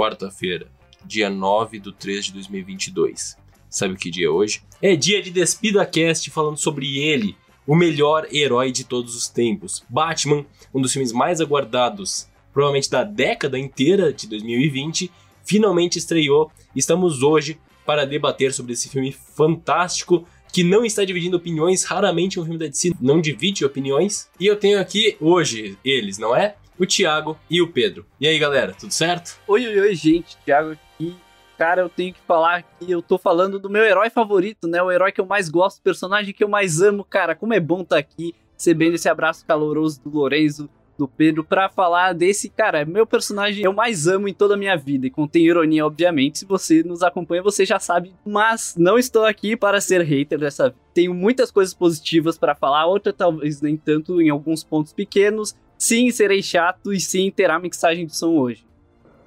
quarta-feira, dia 9 de 3 de 2022. Sabe que dia é hoje? É dia de Despida Cast falando sobre ele, o melhor herói de todos os tempos. Batman, um dos filmes mais aguardados, provavelmente da década inteira de 2020, finalmente estreou. Estamos hoje para debater sobre esse filme fantástico que não está dividindo opiniões. Raramente um filme da DC não divide opiniões. E eu tenho aqui hoje eles, não é? O Thiago e o Pedro. E aí, galera, tudo certo? Oi, oi, oi, gente. Thiago aqui. Cara, eu tenho que falar que eu tô falando do meu herói favorito, né? O herói que eu mais gosto, o personagem que eu mais amo. Cara, como é bom estar tá aqui, recebendo esse abraço caloroso do Lorenzo, do Pedro, pra falar desse, cara, meu personagem eu mais amo em toda a minha vida. E contém ironia, obviamente. Se você nos acompanha, você já sabe. Mas não estou aqui para ser hater dessa. Tenho muitas coisas positivas para falar, outra talvez nem tanto em alguns pontos pequenos. Sim, serei chato e sim terá mixagem de som hoje.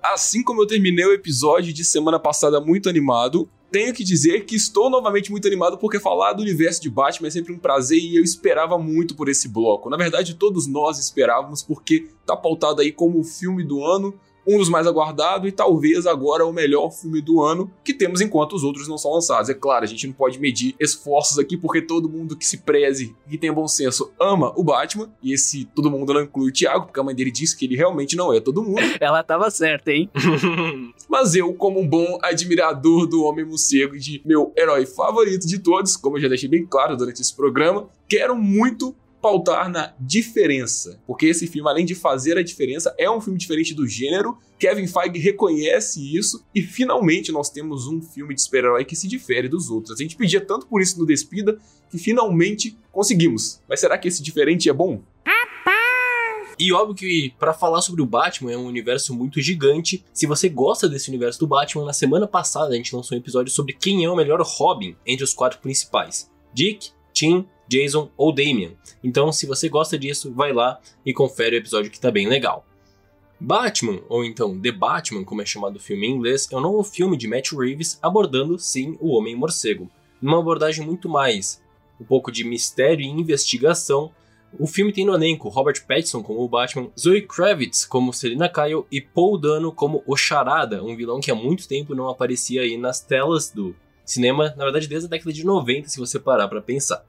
Assim como eu terminei o episódio de semana passada muito animado, tenho que dizer que estou novamente muito animado porque falar do universo de Batman é sempre um prazer e eu esperava muito por esse bloco. Na verdade, todos nós esperávamos porque tá pautado aí como o filme do ano, um dos mais aguardados e talvez agora o melhor filme do ano que temos enquanto os outros não são lançados. É claro, a gente não pode medir esforços aqui porque todo mundo que se preze e tenha bom senso ama o Batman e esse todo mundo não inclui o Thiago, porque a mãe dele disse que ele realmente não é todo mundo. Ela tava certa, hein? Mas eu, como um bom admirador do Homem Morcego e de meu herói favorito de todos, como eu já deixei bem claro durante esse programa, quero muito pautar na diferença, porque esse filme, além de fazer a diferença, é um filme diferente do gênero. Kevin Feige reconhece isso e finalmente nós temos um filme de super-herói que se difere dos outros. A gente pedia tanto por isso no Despida que finalmente conseguimos. Mas será que esse diferente é bom? E óbvio que para falar sobre o Batman é um universo muito gigante. Se você gosta desse universo do Batman, na semana passada a gente lançou um episódio sobre quem é o melhor Robin entre os quatro principais: Dick, Tim, Jason ou Damian. Então, se você gosta disso, vai lá e confere o episódio que tá bem legal. Batman, ou então The Batman, como é chamado o filme em inglês, é um novo filme de Matt Reeves abordando, sim, o Homem-Morcego. Numa abordagem muito mais um pouco de mistério e investigação, o filme tem no elenco Robert Pattinson como o Batman, Zoe Kravitz como Selina Kyle e Paul Dano como o Charada, um vilão que há muito tempo não aparecia aí nas telas do cinema, na verdade desde a década de 90, se você parar para pensar.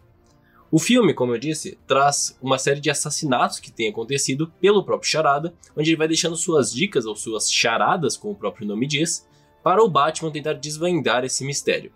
O filme, como eu disse, traz uma série de assassinatos que tem acontecido pelo próprio Charada, onde ele vai deixando suas dicas ou suas charadas, como o próprio nome diz, para o Batman tentar desvendar esse mistério.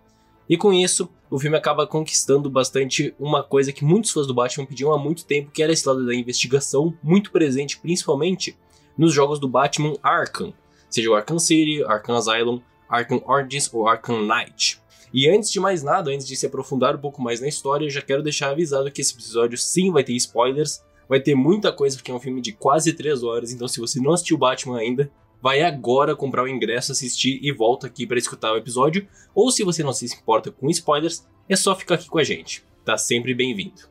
E com isso, o filme acaba conquistando bastante uma coisa que muitos fãs do Batman pediam há muito tempo, que era esse lado da investigação, muito presente principalmente nos jogos do Batman Arkham, seja o Arkham City, Arkham Asylum, Arkham Origins ou Arkham Knight. E antes de mais nada, antes de se aprofundar um pouco mais na história, eu já quero deixar avisado que esse episódio sim vai ter spoilers, vai ter muita coisa, porque é um filme de quase 3 horas, então se você não assistiu Batman ainda, vai agora comprar o ingresso, assistir e volta aqui para escutar o episódio. Ou se você não se importa com spoilers, é só ficar aqui com a gente. Tá sempre bem-vindo.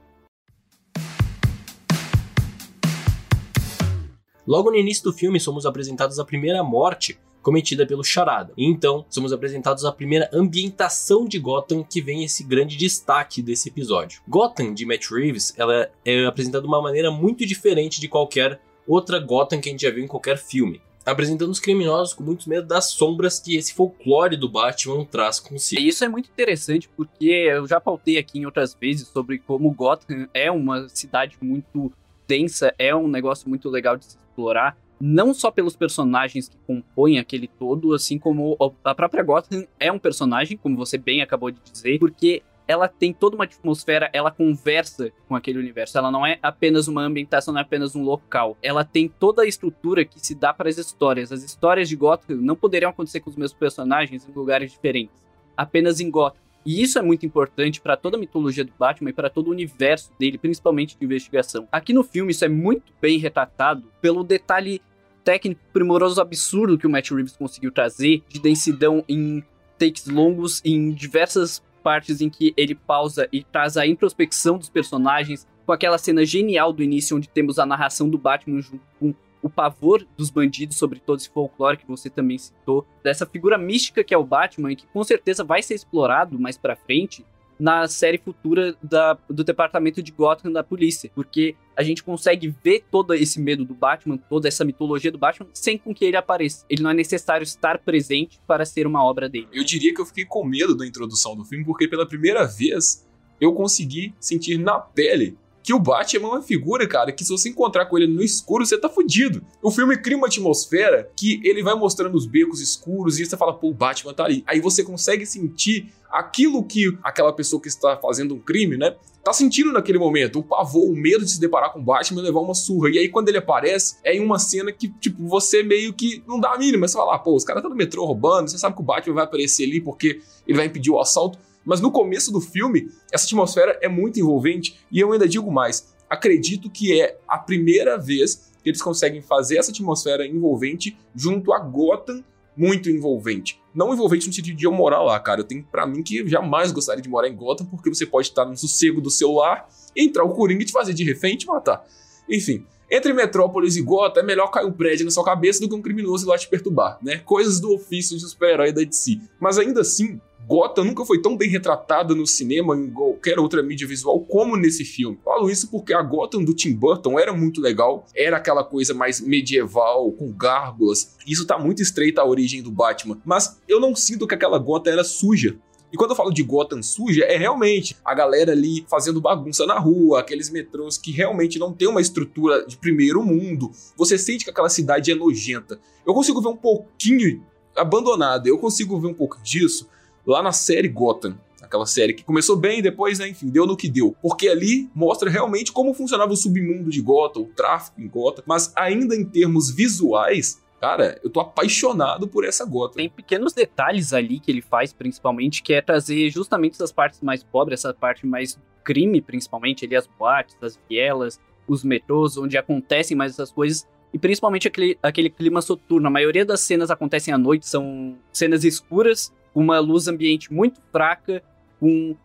Logo no início do filme, somos apresentados a primeira morte cometida pelo Charada. E então, somos apresentados a primeira ambientação de Gotham que vem esse grande destaque desse episódio. Gotham de Matt Reeves, ela é apresentada de uma maneira muito diferente de qualquer outra Gotham que a gente já viu em qualquer filme apresentando os criminosos com muito medo das sombras que esse folclore do Batman traz consigo. Isso é muito interessante porque eu já pautei aqui em outras vezes sobre como Gotham é uma cidade muito densa, é um negócio muito legal de se explorar não só pelos personagens que compõem aquele todo, assim como a própria Gotham é um personagem, como você bem acabou de dizer, porque ela tem toda uma atmosfera, ela conversa com aquele universo. Ela não é apenas uma ambientação, não é apenas um local. Ela tem toda a estrutura que se dá para as histórias. As histórias de Gotham não poderiam acontecer com os mesmos personagens em lugares diferentes, apenas em Gotham. E isso é muito importante para toda a mitologia do Batman e para todo o universo dele, principalmente de investigação. Aqui no filme isso é muito bem retratado pelo detalhe técnico primoroso absurdo que o Matt Reeves conseguiu trazer, de densidão em takes longos, em diversas partes em que ele pausa e traz a introspecção dos personagens, com aquela cena genial do início onde temos a narração do Batman junto com o pavor dos bandidos sobre todo esse folclore que você também citou, dessa figura mística que é o Batman, que com certeza vai ser explorado mais para frente, na série futura da, do departamento de Gotham da polícia, porque a gente consegue ver todo esse medo do Batman, toda essa mitologia do Batman, sem com que ele apareça. Ele não é necessário estar presente para ser uma obra dele. Eu diria que eu fiquei com medo da introdução do filme, porque pela primeira vez eu consegui sentir na pele que o Batman é uma figura, cara, que se você encontrar com ele no escuro, você tá fudido. O filme cria uma atmosfera que ele vai mostrando os becos escuros e você fala, pô, o Batman tá ali. Aí você consegue sentir aquilo que aquela pessoa que está fazendo um crime, né, tá sentindo naquele momento. O pavor, o medo de se deparar com o Batman e levar uma surra. E aí quando ele aparece, é em uma cena que, tipo, você meio que não dá a mínima. Você fala, ah, pô, os caras estão tá no metrô roubando, você sabe que o Batman vai aparecer ali porque ele vai impedir o assalto. Mas no começo do filme, essa atmosfera é muito envolvente e eu ainda digo mais. Acredito que é a primeira vez que eles conseguem fazer essa atmosfera envolvente junto a Gotham muito envolvente. Não envolvente no sentido de eu morar lá, cara. Eu tenho para mim que jamais gostaria de morar em Gotham, porque você pode estar no sossego do seu lar, entrar o Coringa e te fazer de refém e matar. Enfim, entre Metrópolis e Gotham é melhor cair um prédio na sua cabeça do que um criminoso ir lá te perturbar, né? Coisas do ofício de super-herói da DC. Mas ainda assim, Gotham nunca foi tão bem retratada no cinema em qualquer outra mídia visual como nesse filme. Falo isso porque a Gotham do Tim Burton era muito legal, era aquela coisa mais medieval, com gárgulas. Isso tá muito estreito à origem do Batman, mas eu não sinto que aquela Gotham era suja. E quando eu falo de Gotham suja, é realmente a galera ali fazendo bagunça na rua, aqueles metrôs que realmente não tem uma estrutura de primeiro mundo. Você sente que aquela cidade é nojenta. Eu consigo ver um pouquinho abandonada, eu consigo ver um pouco disso lá na série Gotham. Aquela série que começou bem depois, né, enfim, deu no que deu. Porque ali mostra realmente como funcionava o submundo de Gotham, o tráfico em Gotham. Mas ainda em termos visuais, Cara, eu tô apaixonado por essa Gotham. Tem pequenos detalhes ali que ele faz, principalmente, que é trazer justamente essas partes mais pobres, essa parte mais crime, principalmente, ali as boates, as vielas, os metrôs, onde acontecem mais essas coisas. E principalmente aquele, aquele clima soturno. A maioria das cenas acontecem à noite, são cenas escuras uma luz ambiente muito fraca, com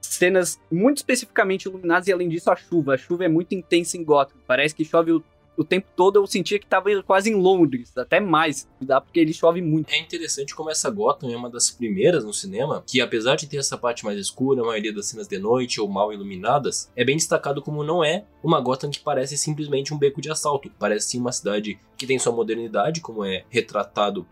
cenas muito especificamente iluminadas e além disso a chuva. A chuva é muito intensa em Gotham. Parece que chove o, o tempo todo. Eu sentia que estava quase em Londres, até mais, dá porque ele chove muito. É interessante como essa Gotham é uma das primeiras no cinema que apesar de ter essa parte mais escura, a maioria das cenas de noite ou mal iluminadas, é bem destacado como não é uma Gotham que parece simplesmente um beco de assalto. Parece sim uma cidade que tem sua modernidade, como é retratado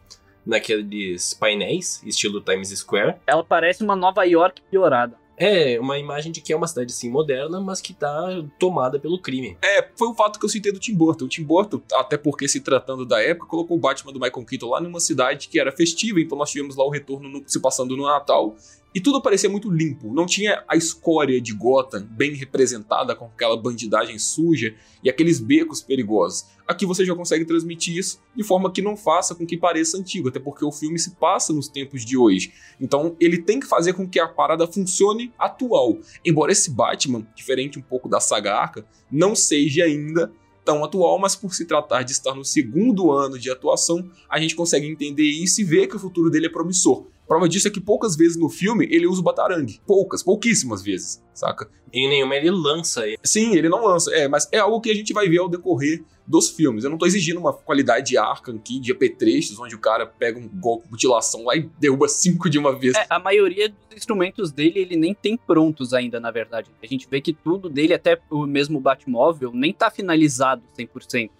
naqueles painéis, estilo Times Square. Ela parece uma Nova York piorada. É, uma imagem de que é uma cidade sim moderna, mas que tá tomada pelo crime. É, foi o fato que eu citei do Tim Burton. O Tim Burton, até porque se tratando da época, colocou o Batman do Michael Keaton lá numa cidade que era festiva, então nós tivemos lá o retorno no, se passando no Natal e tudo parecia muito limpo, não tinha a escória de Gotham bem representada com aquela bandidagem suja e aqueles becos perigosos. Aqui você já consegue transmitir isso de forma que não faça com que pareça antigo, até porque o filme se passa nos tempos de hoje. Então ele tem que fazer com que a parada funcione atual. Embora esse Batman, diferente um pouco da saga Arca, não seja ainda tão atual, mas por se tratar de estar no segundo ano de atuação, a gente consegue entender isso e ver que o futuro dele é promissor. Prova disso é que poucas vezes no filme ele usa o batarangue. Poucas, pouquíssimas vezes, saca? Em nenhuma ele lança ele. Sim, ele não lança. É, mas é algo que a gente vai ver ao decorrer dos filmes. Eu não tô exigindo uma qualidade de arca aqui, de apetrechos, onde o cara pega um golpe de mutilação lá e derruba cinco de uma vez. É, a maioria dos instrumentos dele ele nem tem prontos ainda, na verdade. A gente vê que tudo dele, até o mesmo Batmóvel, nem tá finalizado 100%.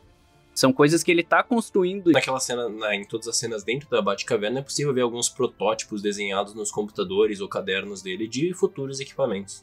São coisas que ele tá construindo. Naquela cena, na, em todas as cenas dentro da Batcaverna, é possível ver alguns protótipos desenhados nos computadores ou cadernos dele de futuros equipamentos.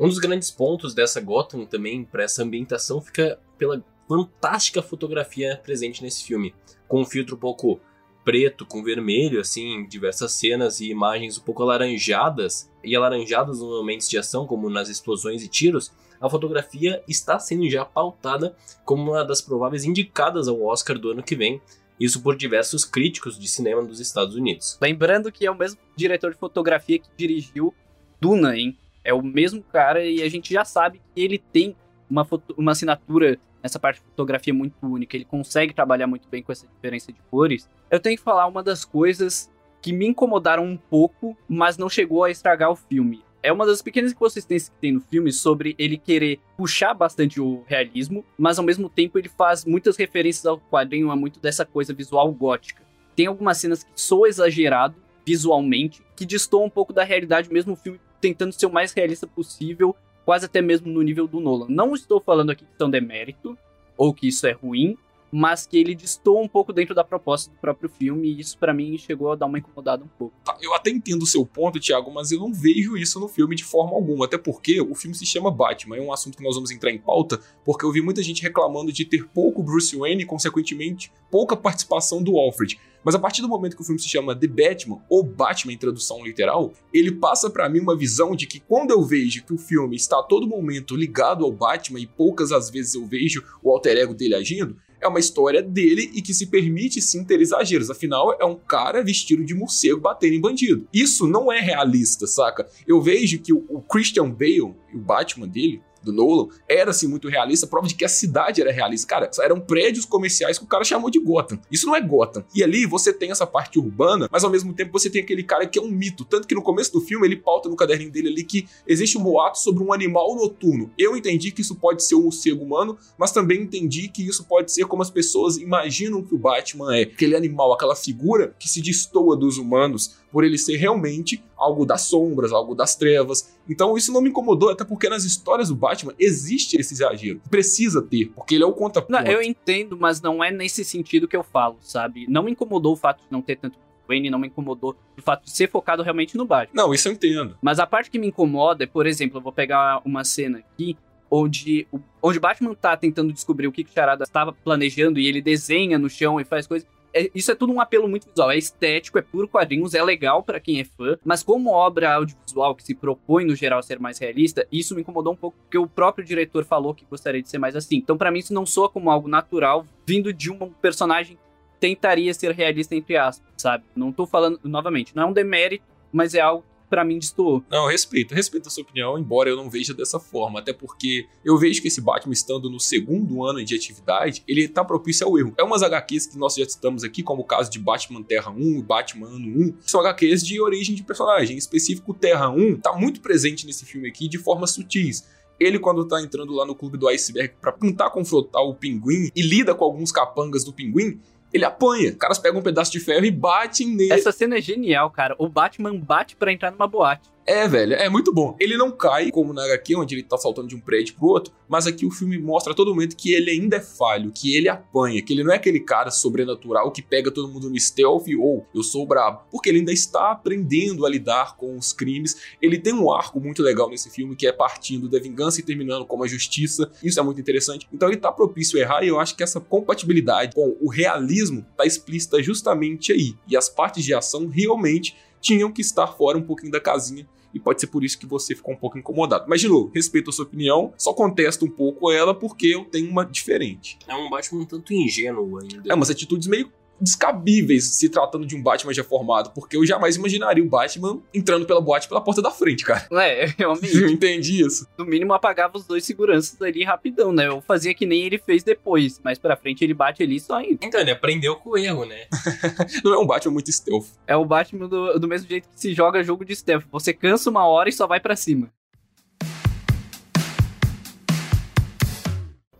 Um dos grandes pontos dessa Gotham também, para essa ambientação, fica pela fantástica fotografia presente nesse filme. Com um filtro um pouco preto com vermelho, assim, diversas cenas e imagens um pouco alaranjadas, e alaranjadas nos momentos de ação, como nas explosões e tiros, a fotografia está sendo já pautada como uma das prováveis indicadas ao Oscar do ano que vem, isso por diversos críticos de cinema dos Estados Unidos. Lembrando que é o mesmo diretor de fotografia que dirigiu Duna, hein? É o mesmo cara e a gente já sabe que ele tem uma, uma assinatura nessa parte de fotografia muito única. Ele consegue trabalhar muito bem com essa diferença de cores. Eu tenho que falar uma das coisas que me incomodaram um pouco, mas não chegou a estragar o filme é uma das pequenas inconsistências que tem no filme sobre ele querer puxar bastante o realismo, mas ao mesmo tempo ele faz muitas referências ao quadrinho, a muito dessa coisa visual gótica. Tem algumas cenas que sou exagerado, visualmente, que destoa um pouco da realidade, mesmo o filme tentando ser o mais realista possível, quase até mesmo no nível do Nolan. Não estou falando aqui que são demérito, ou que isso é ruim, mas que ele distou um pouco dentro da proposta do próprio filme, e isso para mim chegou a dar uma incomodada um pouco. Tá, eu até entendo o seu ponto, Thiago, mas eu não vejo isso no filme de forma alguma, até porque o filme se chama Batman, é um assunto que nós vamos entrar em pauta, porque eu vi muita gente reclamando de ter pouco Bruce Wayne e, consequentemente, pouca participação do Alfred. Mas a partir do momento que o filme se chama The Batman, ou Batman em tradução literal, ele passa para mim uma visão de que quando eu vejo que o filme está a todo momento ligado ao Batman e poucas às vezes eu vejo o alter ego dele agindo, é uma história dele e que se permite sim ter exageros. Afinal, é um cara vestido de morcego batendo em bandido. Isso não é realista, saca? Eu vejo que o Christian Bale, o Batman dele, do Nolan, era assim muito realista, prova de que a cidade era realista. Cara, eram prédios comerciais que o cara chamou de Gotham. Isso não é Gotham. E ali você tem essa parte urbana, mas ao mesmo tempo você tem aquele cara que é um mito. Tanto que no começo do filme ele pauta no caderninho dele ali que existe um boato sobre um animal noturno. Eu entendi que isso pode ser um morcego humano, mas também entendi que isso pode ser como as pessoas imaginam que o Batman é. Aquele animal, aquela figura que se destoa dos humanos por ele ser realmente algo das sombras, algo das trevas. Então isso não me incomodou, até porque nas histórias do Batman existe esse exagero. Precisa ter, porque ele é o contraponto. Não, eu entendo, mas não é nesse sentido que eu falo, sabe? Não me incomodou o fato de não ter tanto Wayne, não me incomodou o fato de ser focado realmente no Batman. Não, isso eu entendo. Mas a parte que me incomoda é, por exemplo, eu vou pegar uma cena aqui onde o onde Batman tá tentando descobrir o que que Charada estava planejando e ele desenha no chão e faz coisas é, isso é tudo um apelo muito visual. É estético, é puro quadrinhos, é legal para quem é fã, mas como obra audiovisual que se propõe no geral ser mais realista, isso me incomodou um pouco porque o próprio diretor falou que gostaria de ser mais assim. Então, para mim, isso não soa como algo natural vindo de um personagem que tentaria ser realista entre aspas, sabe? Não tô falando novamente, não é um demérito, mas é algo para mim destoou. Não, respeito, respeito a sua opinião, embora eu não veja dessa forma, até porque eu vejo que esse Batman estando no segundo ano de atividade, ele tá propício ao erro. É umas HQs que nós já citamos aqui, como o caso de Batman Terra 1 e Batman Ano 1, são HQs de origem de personagem, em específico Terra 1 tá muito presente nesse filme aqui de forma sutis ele, quando tá entrando lá no clube do iceberg para tentar confrontar o pinguim e lida com alguns capangas do pinguim, ele apanha. Os caras pegam um pedaço de ferro e batem nele. Essa cena é genial, cara. O Batman bate para entrar numa boate. É, velho, é muito bom. Ele não cai, como na HQ, onde ele tá saltando de um prédio pro outro, mas aqui o filme mostra a todo momento que ele ainda é falho, que ele apanha, que ele não é aquele cara sobrenatural que pega todo mundo no stealth ou eu sou brabo, porque ele ainda está aprendendo a lidar com os crimes. Ele tem um arco muito legal nesse filme, que é partindo da vingança e terminando com a justiça. Isso é muito interessante. Então ele tá propício a errar e eu acho que essa compatibilidade com o realismo tá explícita justamente aí. E as partes de ação realmente tinham que estar fora um pouquinho da casinha e pode ser por isso que você ficou um pouco incomodado. Mas, de novo, respeito a sua opinião, só contesto um pouco ela porque eu tenho uma diferente. É um Batman um tanto ingênuo ainda. É umas atitudes meio descabíveis se tratando de um Batman já formado, porque eu jamais imaginaria o Batman entrando pela boate pela porta da frente, cara. É, realmente. Eu entendi isso. No mínimo apagava os dois seguranças ali rapidão, né? Eu fazia que nem ele fez depois, mas pra frente ele bate ali só indo. Então, ele aprendeu com o erro, né? Não é um Batman muito stealth. É o Batman do, do mesmo jeito que se joga jogo de stealth. Você cansa uma hora e só vai para cima.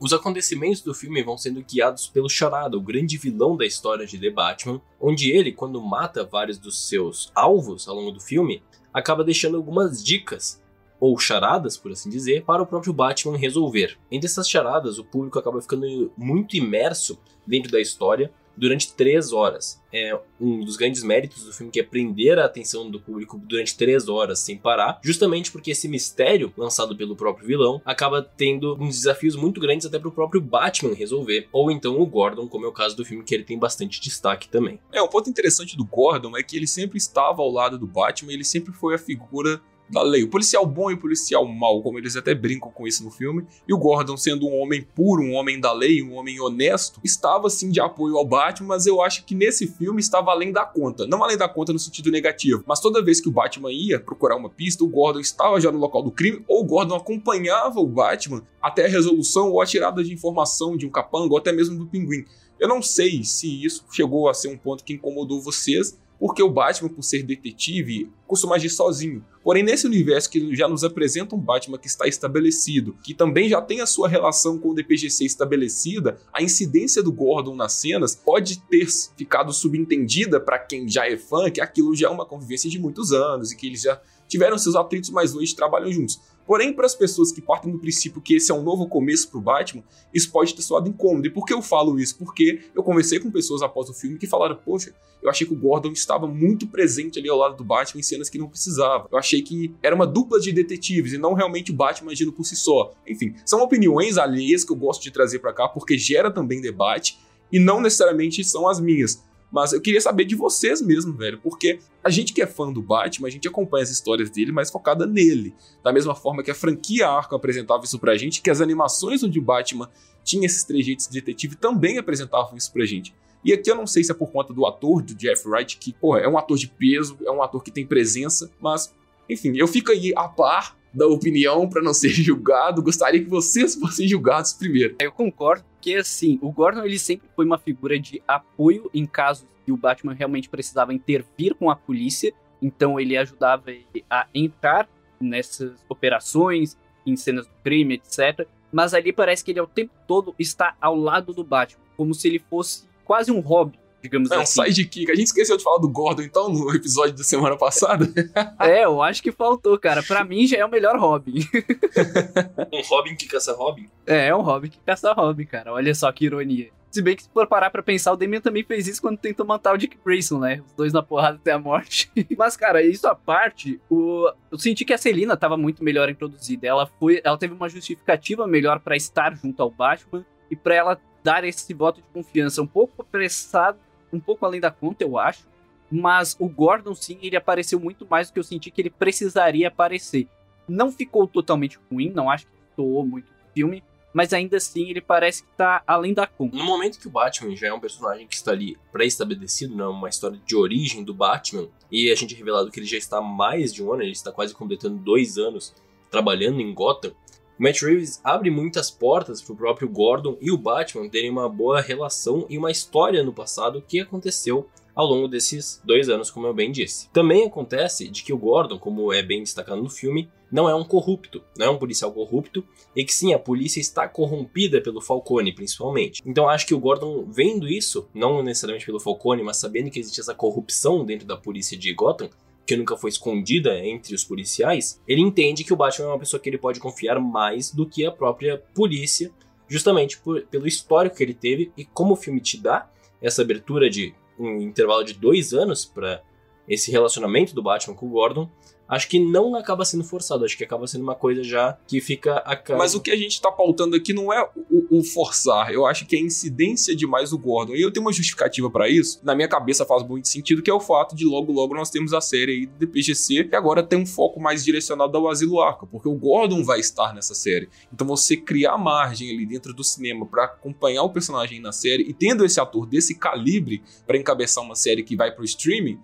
Os acontecimentos do filme vão sendo guiados pelo Charada, o grande vilão da história de The Batman, onde ele, quando mata vários dos seus alvos ao longo do filme, acaba deixando algumas dicas, ou charadas, por assim dizer, para o próprio Batman resolver. Entre essas charadas, o público acaba ficando muito imerso dentro da história, durante três horas. É um dos grandes méritos do filme que é prender a atenção do público durante três horas sem parar, justamente porque esse mistério lançado pelo próprio vilão acaba tendo uns desafios muito grandes até para o próprio Batman resolver, ou então o Gordon, como é o caso do filme que ele tem bastante destaque também. É um ponto interessante do Gordon é que ele sempre estava ao lado do Batman, ele sempre foi a figura da lei. O policial bom e o policial mau, como eles até brincam com isso no filme. E o Gordon, sendo um homem puro, um homem da lei, um homem honesto, estava sim de apoio ao Batman, mas eu acho que nesse filme estava além da conta. Não além da conta no sentido negativo, mas toda vez que o Batman ia procurar uma pista, o Gordon estava já no local do crime, ou o Gordon acompanhava o Batman até a resolução ou a tirada de informação de um capanga, ou até mesmo do pinguim. Eu não sei se isso chegou a ser um ponto que incomodou vocês, porque o Batman, por ser detetive, costuma agir sozinho. Porém, nesse universo que já nos apresenta um Batman que está estabelecido, que também já tem a sua relação com o DPGC estabelecida, a incidência do Gordon nas cenas pode ter ficado subentendida para quem já é fã, que aquilo já é uma convivência de muitos anos e que eles já tiveram seus atritos, mas hoje trabalham juntos. Porém, para as pessoas que partem do princípio que esse é um novo começo para o Batman, isso pode ter soado incômodo. E por que eu falo isso? Porque eu conversei com pessoas após o filme que falaram: Poxa, eu achei que o Gordon estava muito presente ali ao lado do Batman em cenas que não precisava. Eu achei que era uma dupla de detetives e não realmente o Batman agindo por si só. Enfim, são opiniões alheias que eu gosto de trazer para cá porque gera também debate e não necessariamente são as minhas. Mas eu queria saber de vocês mesmo, velho, porque a gente que é fã do Batman, a gente acompanha as histórias dele, mas focada nele. Da mesma forma que a franquia Arkham apresentava isso pra gente, que as animações onde o Batman tinha esses trejeitos de detetive também apresentavam isso pra gente. E aqui eu não sei se é por conta do ator, do Jeff Wright, que, porra, é um ator de peso, é um ator que tem presença, mas, enfim, eu fico aí a par da opinião para não ser julgado. Gostaria que vocês fossem julgados primeiro. Eu concordo que assim, o Gordon ele sempre foi uma figura de apoio em casos que o Batman realmente precisava intervir com a polícia. Então ele ajudava a entrar nessas operações, em cenas do crime, etc. Mas ali parece que ele ao tempo todo está ao lado do Batman, como se ele fosse quase um hobby digamos é um assim. sidekick. A gente esqueceu de falar do Gordon, então, no episódio da semana passada. é, eu acho que faltou, cara. Pra mim já é o melhor Robin. um Robin que caça Robin? É, é um Robin que caça Robin, cara. Olha só que ironia. Se bem que se for parar pra pensar, o Damian também fez isso quando tentou matar o Dick Grayson, né? Os dois na porrada até a morte. Mas, cara, isso à parte, o... eu senti que a Celina tava muito melhor introduzida. Ela foi, ela teve uma justificativa melhor para estar junto ao Batman e para ela dar esse voto de confiança um pouco apressado um pouco além da conta, eu acho. Mas o Gordon, sim, ele apareceu muito mais do que eu senti que ele precisaria aparecer. Não ficou totalmente ruim, não acho que soou muito o filme, mas ainda assim ele parece que tá além da conta. No momento que o Batman já é um personagem que está ali pré-estabelecido, né, uma história de origem do Batman, e a gente é revelado que ele já está há mais de um ano, ele está quase completando dois anos trabalhando em Gotham, o Matt Reeves abre muitas portas para o próprio Gordon e o Batman terem uma boa relação e uma história no passado que aconteceu ao longo desses dois anos, como eu bem disse. Também acontece de que o Gordon, como é bem destacado no filme, não é um corrupto, não é um policial corrupto, e que sim, a polícia está corrompida pelo Falcone, principalmente. Então acho que o Gordon, vendo isso, não necessariamente pelo Falcone, mas sabendo que existe essa corrupção dentro da polícia de Gotham, que nunca foi escondida entre os policiais, ele entende que o Batman é uma pessoa que ele pode confiar mais do que a própria polícia, justamente por, pelo histórico que ele teve e como o filme te dá essa abertura de um intervalo de dois anos para esse relacionamento do Batman com o Gordon, acho que não acaba sendo forçado, acho que acaba sendo uma coisa já que fica a cara. Mas o que a gente tá pautando aqui não é o, o forçar, eu acho que é incidência demais do Gordon. E eu tenho uma justificativa para isso, na minha cabeça faz muito sentido, que é o fato de logo logo nós temos a série aí do DPGC, que agora tem um foco mais direcionado ao Asilo Arca, porque o Gordon vai estar nessa série. Então você criar margem ali dentro do cinema para acompanhar o personagem na série e tendo esse ator desse calibre para encabeçar uma série que vai pro streaming,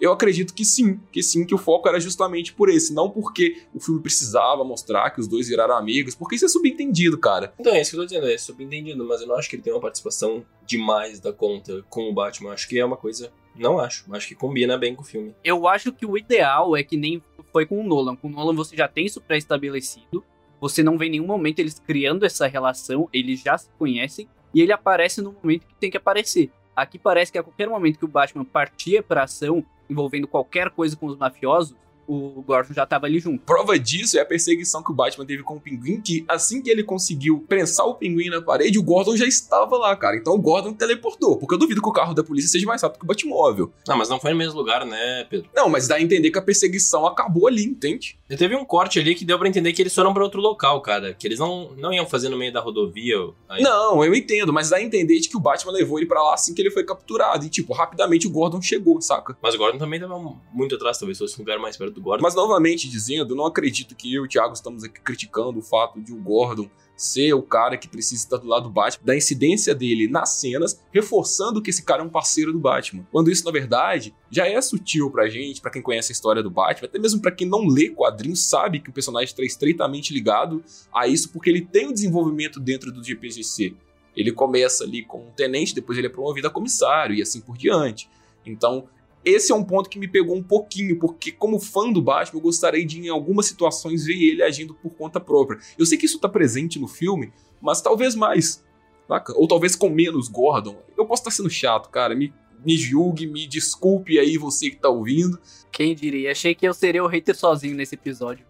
eu acredito que sim, que sim, que o foco era justamente por esse, não porque o filme precisava mostrar que os dois viraram amigos, porque isso é subentendido, cara. Então, é isso que eu tô dizendo, é subentendido, mas eu não acho que ele tem uma participação demais da conta com o Batman. Acho que é uma coisa. Não acho, acho que combina bem com o filme. Eu acho que o ideal é que nem foi com o Nolan. Com o Nolan você já tem isso pré-estabelecido, você não vê em nenhum momento eles criando essa relação, eles já se conhecem e ele aparece no momento que tem que aparecer. Aqui parece que a qualquer momento que o Batman partia pra ação, envolvendo qualquer coisa com os mafiosos, o Gordon já tava ali junto. Prova disso é a perseguição que o Batman teve com o pinguim, que assim que ele conseguiu prensar o pinguim na parede, o Gordon já estava lá, cara. Então o Gordon teleportou, porque eu duvido que o carro da polícia seja mais rápido que o Batmóvel. Não, mas não foi no mesmo lugar, né, Pedro? Não, mas dá a entender que a perseguição acabou ali, entende? E teve um corte ali que deu para entender que eles foram para outro local, cara. Que eles não, não iam fazer no meio da rodovia. Aí. Não, eu entendo, mas dá a entender de que o Batman levou ele para lá assim que ele foi capturado. E, tipo, rapidamente o Gordon chegou, saca? Mas o Gordon também tava muito atrás, talvez fosse um lugar mais perto do Gordon. Mas novamente, dizendo, não acredito que eu e o Thiago estamos aqui criticando o fato de o Gordon ser o cara que precisa estar do lado do Batman, da incidência dele nas cenas, reforçando que esse cara é um parceiro do Batman. Quando isso, na verdade, já é sutil pra gente, para quem conhece a história do Batman, até mesmo para quem não lê quadrinhos, sabe que o personagem está estreitamente ligado a isso, porque ele tem um desenvolvimento dentro do GPGC. Ele começa ali como um tenente, depois ele é promovido a comissário e assim por diante. Então, esse é um ponto que me pegou um pouquinho, porque como fã do Batman, eu gostaria de, em algumas situações, ver ele agindo por conta própria. Eu sei que isso tá presente no filme, mas talvez mais. Saca? Ou talvez com menos Gordon. Eu posso estar sendo chato, cara. Me, me julgue, me desculpe aí você que tá ouvindo. Quem diria? Achei que eu seria o hater sozinho nesse episódio.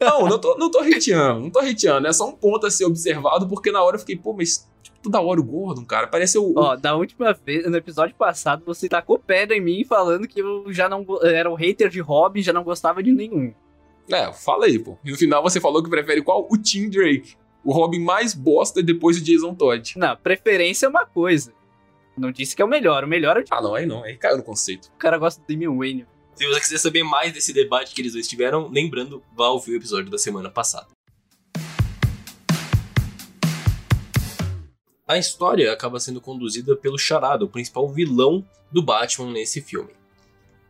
não, não tô, não tô hateando, não tô hateando. É só um ponto a ser observado, porque na hora eu fiquei, pô, mas tipo, toda hora o Gordon, cara. Parece o. Ó, da última vez, no episódio passado, você tacou pedra em mim falando que eu já não era o hater de Robin, já não gostava de nenhum. É, fala aí, pô. E no final você falou que prefere qual? O Tim Drake. O Robin mais bosta depois do Jason Todd. Não, preferência é uma coisa. Não disse que é o melhor. O melhor é o Ah, não, aí não. Aí caiu no conceito. O cara gosta do Damian Wayne. Se você quiser saber mais desse debate que eles dois tiveram, lembrando, vá ouvir o episódio da semana passada. A história acaba sendo conduzida pelo Charada, o principal vilão do Batman nesse filme.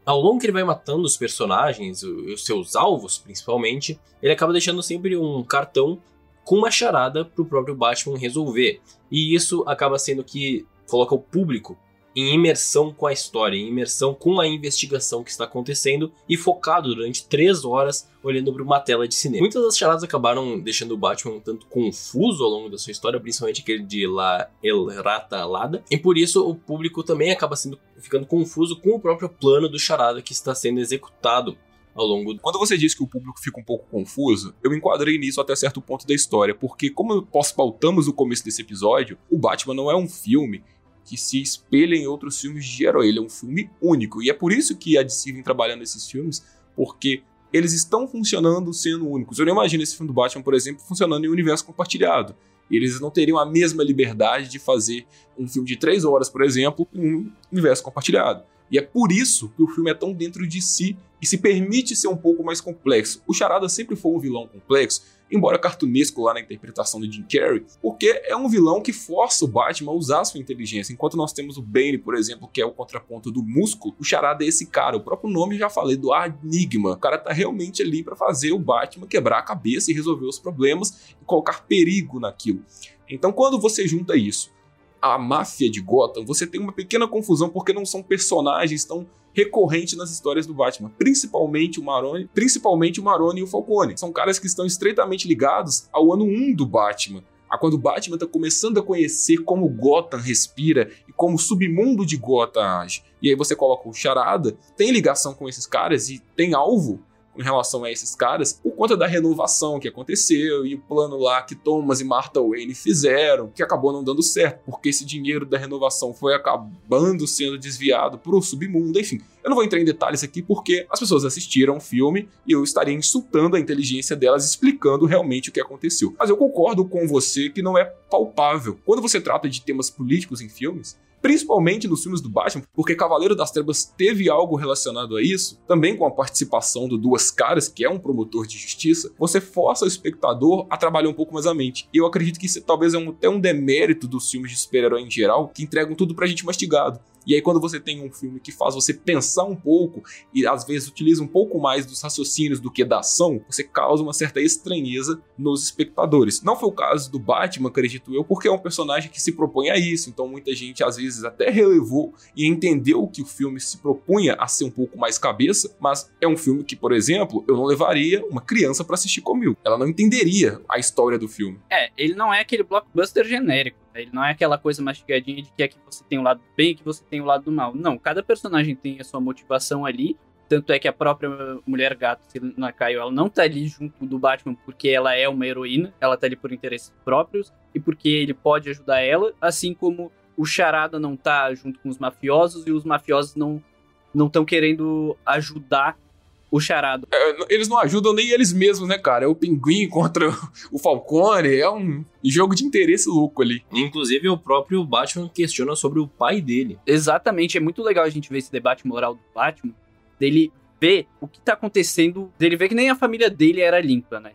Ao longo que ele vai matando os personagens, os seus alvos principalmente, ele acaba deixando sempre um cartão com uma charada para o próprio Batman resolver. E isso acaba sendo que coloca o público em imersão com a história, em imersão com a investigação que está acontecendo e focado durante três horas olhando para uma tela de cinema. Muitas das charadas acabaram deixando o Batman um tanto confuso ao longo da sua história, principalmente aquele de La El Rata Lada, e por isso o público também acaba sendo, ficando confuso com o próprio plano do charada que está sendo executado ao longo. Quando você diz que o público fica um pouco confuso, eu enquadrei nisso até certo ponto da história, porque como nós pautamos o começo desse episódio, o Batman não é um filme que se espelha em outros filmes de herói, ele é um filme único, e é por isso que a DC vem trabalhando nesses filmes, porque eles estão funcionando sendo únicos. Eu não imagino esse filme do Batman, por exemplo, funcionando em um universo compartilhado. Eles não teriam a mesma liberdade de fazer um filme de três horas, por exemplo, em um universo compartilhado. E é por isso que o filme é tão dentro de si e se permite ser um pouco mais complexo. O Charada sempre foi um vilão complexo, embora cartunesco lá na interpretação do Jim Carrey, porque é um vilão que força o Batman a usar sua inteligência. Enquanto nós temos o Bane, por exemplo, que é o contraponto do músculo, o Charada é esse cara. O próprio nome já falei do Enigma. O cara tá realmente ali para fazer o Batman quebrar a cabeça e resolver os problemas e colocar perigo naquilo. Então, quando você junta isso a máfia de Gotham, você tem uma pequena confusão porque não são personagens tão recorrentes nas histórias do Batman, principalmente o Maroni, principalmente o Maroni e o Falcone. São caras que estão estreitamente ligados ao ano 1 do Batman, a quando o Batman está começando a conhecer como Gotham respira e como o submundo de Gotham age. E aí você coloca o Charada, tem ligação com esses caras e tem alvo em relação a esses caras por conta da renovação que aconteceu e o plano lá que Thomas e Martha Wayne fizeram, que acabou não dando certo, porque esse dinheiro da renovação foi acabando sendo desviado para o submundo, enfim. Eu não vou entrar em detalhes aqui porque as pessoas assistiram o filme e eu estaria insultando a inteligência delas explicando realmente o que aconteceu. Mas eu concordo com você que não é palpável. Quando você trata de temas políticos em filmes, principalmente nos filmes do Batman, porque Cavaleiro das Trevas teve algo relacionado a isso, também com a participação do Duas Caras, que é um promotor de justiça, você força o espectador a trabalhar um pouco mais a mente. E eu acredito que isso talvez é um, até um demérito dos filmes de super-herói em geral, que entregam tudo pra gente mastigado. E aí, quando você tem um filme que faz você pensar um pouco e às vezes utiliza um pouco mais dos raciocínios do que da ação, você causa uma certa estranheza nos espectadores. Não foi o caso do Batman, acredito eu, porque é um personagem que se propõe a isso. Então, muita gente às vezes até relevou e entendeu que o filme se propunha a ser um pouco mais cabeça, mas é um filme que, por exemplo, eu não levaria uma criança para assistir comigo. Ela não entenderia a história do filme. É, ele não é aquele blockbuster genérico. Ele não é aquela coisa mastigadinha de que aqui você tem o lado bem e que você tem o lado do mal. Não, cada personagem tem a sua motivação ali. Tanto é que a própria mulher gato, na Caio, ela não tá ali junto do Batman porque ela é uma heroína, ela tá ali por interesses próprios e porque ele pode ajudar ela, assim como o Charada não tá junto com os mafiosos e os mafiosos não não estão querendo ajudar o charado. É, eles não ajudam nem eles mesmos, né, cara? É o pinguim contra o Falcone, é um jogo de interesse louco ali. Inclusive, o próprio Batman questiona sobre o pai dele. Exatamente, é muito legal a gente ver esse debate moral do Batman, dele ver o que tá acontecendo, dele ver que nem a família dele era limpa, né?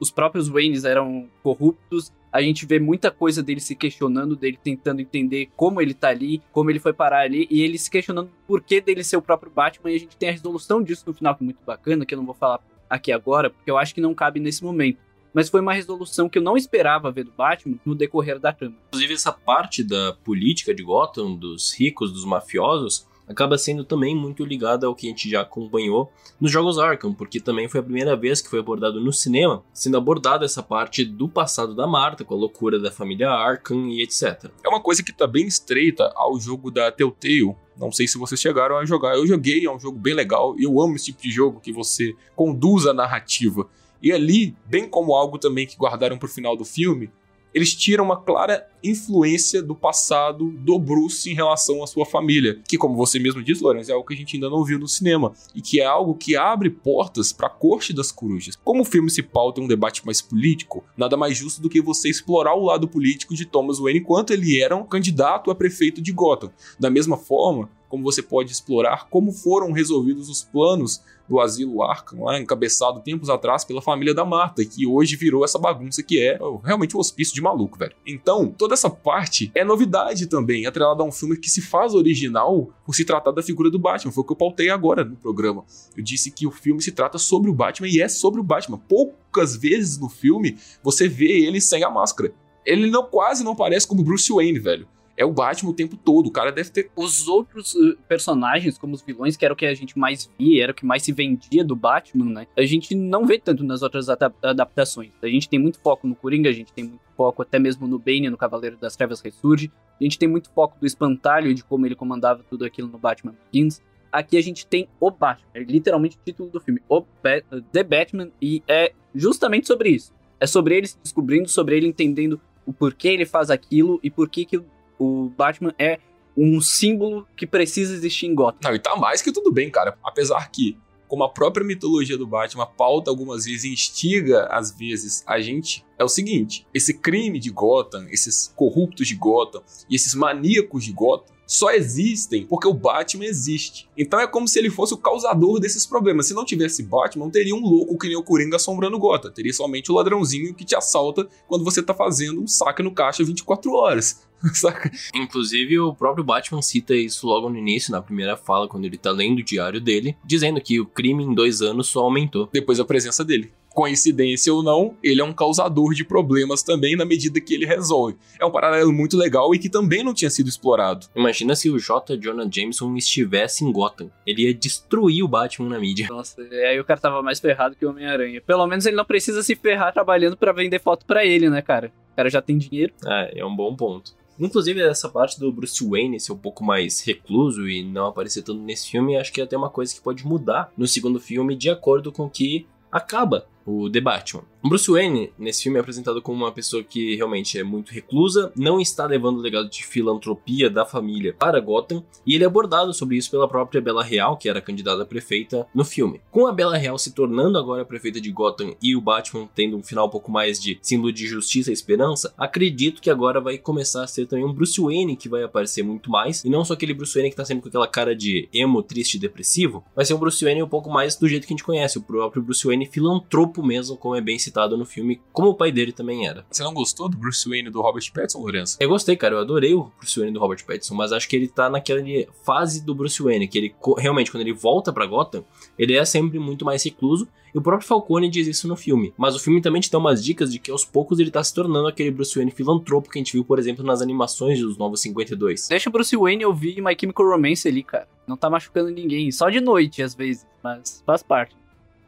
Os próprios Waynes eram corruptos, a gente vê muita coisa dele se questionando, dele tentando entender como ele tá ali, como ele foi parar ali, e ele se questionando por que dele ser o próprio Batman, e a gente tem a resolução disso no final, que é muito bacana, que eu não vou falar aqui agora, porque eu acho que não cabe nesse momento. Mas foi uma resolução que eu não esperava ver do Batman no decorrer da trama. Inclusive, essa parte da política de Gotham, dos ricos, dos mafiosos, acaba sendo também muito ligada ao que a gente já acompanhou nos jogos Arkham, porque também foi a primeira vez que foi abordado no cinema, sendo abordada essa parte do passado da Marta, com a loucura da família Arkham e etc. É uma coisa que tá bem estreita ao jogo da Telltale, não sei se vocês chegaram a jogar. Eu joguei, é um jogo bem legal. Eu amo esse tipo de jogo que você conduz a narrativa. E ali, bem como algo também que guardaram pro final do filme, eles tiram uma clara influência do passado do Bruce em relação à sua família, que como você mesmo disse, Lourenço, é algo que a gente ainda não viu no cinema e que é algo que abre portas para a corte das corujas. Como o filme se pauta em um debate mais político, nada mais justo do que você explorar o lado político de Thomas Wayne enquanto ele era um candidato a prefeito de Gotham. Da mesma forma, como você pode explorar como foram resolvidos os planos do asilo Arkham, lá, encabeçado tempos atrás pela família da Marta, que hoje virou essa bagunça que é realmente um hospício de maluco, velho. Então, toda essa parte é novidade também, atrelada a um filme que se faz original por se tratar da figura do Batman. Foi o que eu pautei agora no programa. Eu disse que o filme se trata sobre o Batman e é sobre o Batman. Poucas vezes no filme você vê ele sem a máscara. Ele não quase não parece como Bruce Wayne, velho é o Batman o tempo todo. O cara deve ter. Os outros uh, personagens, como os vilões, que era o que a gente mais via, era o que mais se vendia do Batman, né? A gente não vê tanto nas outras adaptações. A gente tem muito foco no Coringa, a gente tem muito foco até mesmo no Bane, no Cavaleiro das Trevas Ressurge. A gente tem muito foco do Espantalho e de como ele comandava tudo aquilo no Batman Begins. Aqui a gente tem o Batman, é literalmente o título do filme, o ba The Batman, e é justamente sobre isso. É sobre ele se descobrindo, sobre ele entendendo o porquê ele faz aquilo e por que, que o Batman é um símbolo que precisa existir em Gotham. Não, e tá mais que tudo bem, cara. Apesar que, como a própria mitologia do Batman pauta algumas vezes e instiga, às vezes, a gente, é o seguinte: esse crime de Gotham, esses corruptos de Gotham e esses maníacos de Gotham só existem porque o Batman existe. Então é como se ele fosse o causador desses problemas. Se não tivesse Batman, não teria um louco que nem o Coringa assombrando Gotham. Teria somente o ladrãozinho que te assalta quando você tá fazendo um saque no caixa 24 horas. Saca? Inclusive, o próprio Batman cita isso logo no início, na primeira fala, quando ele tá lendo o diário dele, dizendo que o crime em dois anos só aumentou. Depois da presença dele coincidência ou não, ele é um causador de problemas também na medida que ele resolve. É um paralelo muito legal e que também não tinha sido explorado. Imagina se o J. Jonah Jameson estivesse em Gotham. Ele ia destruir o Batman na mídia. Nossa, aí o cara tava mais ferrado que o Homem-Aranha. Pelo menos ele não precisa se ferrar trabalhando para vender foto para ele, né, cara? O cara já tem dinheiro. É, é um bom ponto. Inclusive, essa parte do Bruce Wayne ser um pouco mais recluso e não aparecer tanto nesse filme, acho que é até uma coisa que pode mudar no segundo filme, de acordo com que acaba o The Batman. Bruce Wayne, nesse filme, é apresentado como uma pessoa que realmente é muito reclusa, não está levando o legado de filantropia da família para Gotham, e ele é abordado sobre isso pela própria Bela Real, que era candidata a prefeita no filme. Com a Bela Real se tornando agora a prefeita de Gotham e o Batman tendo um final um pouco mais de símbolo de justiça e esperança, acredito que agora vai começar a ser também um Bruce Wayne que vai aparecer muito mais, e não só aquele Bruce Wayne que tá sempre com aquela cara de emo, triste e depressivo, vai ser um Bruce Wayne um pouco mais do jeito que a gente conhece, o próprio Bruce Wayne filantropo mesmo, como é bem citado no filme, como o pai dele também era. Você não gostou do Bruce Wayne do Robert Pattinson, Lourenço? Eu gostei, cara. Eu adorei o Bruce Wayne do Robert Pattinson, mas acho que ele tá naquela fase do Bruce Wayne, que ele realmente, quando ele volta para Gotham, ele é sempre muito mais recluso. E o próprio Falcone diz isso no filme. Mas o filme também te dá umas dicas de que aos poucos ele tá se tornando aquele Bruce Wayne filantropo que a gente viu, por exemplo, nas animações dos Novos 52. Deixa o Bruce Wayne ouvir My Chemical Romance ali, cara. Não tá machucando ninguém. Só de noite, às vezes. Mas faz parte.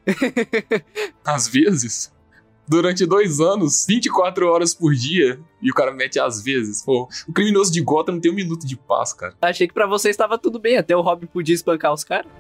às vezes? durante dois anos, 24 horas por dia, e o cara mete às vezes. Pô, o criminoso de Gotham não tem um minuto de paz, cara. Achei que para você estava tudo bem, até o Robin podia espancar os caras.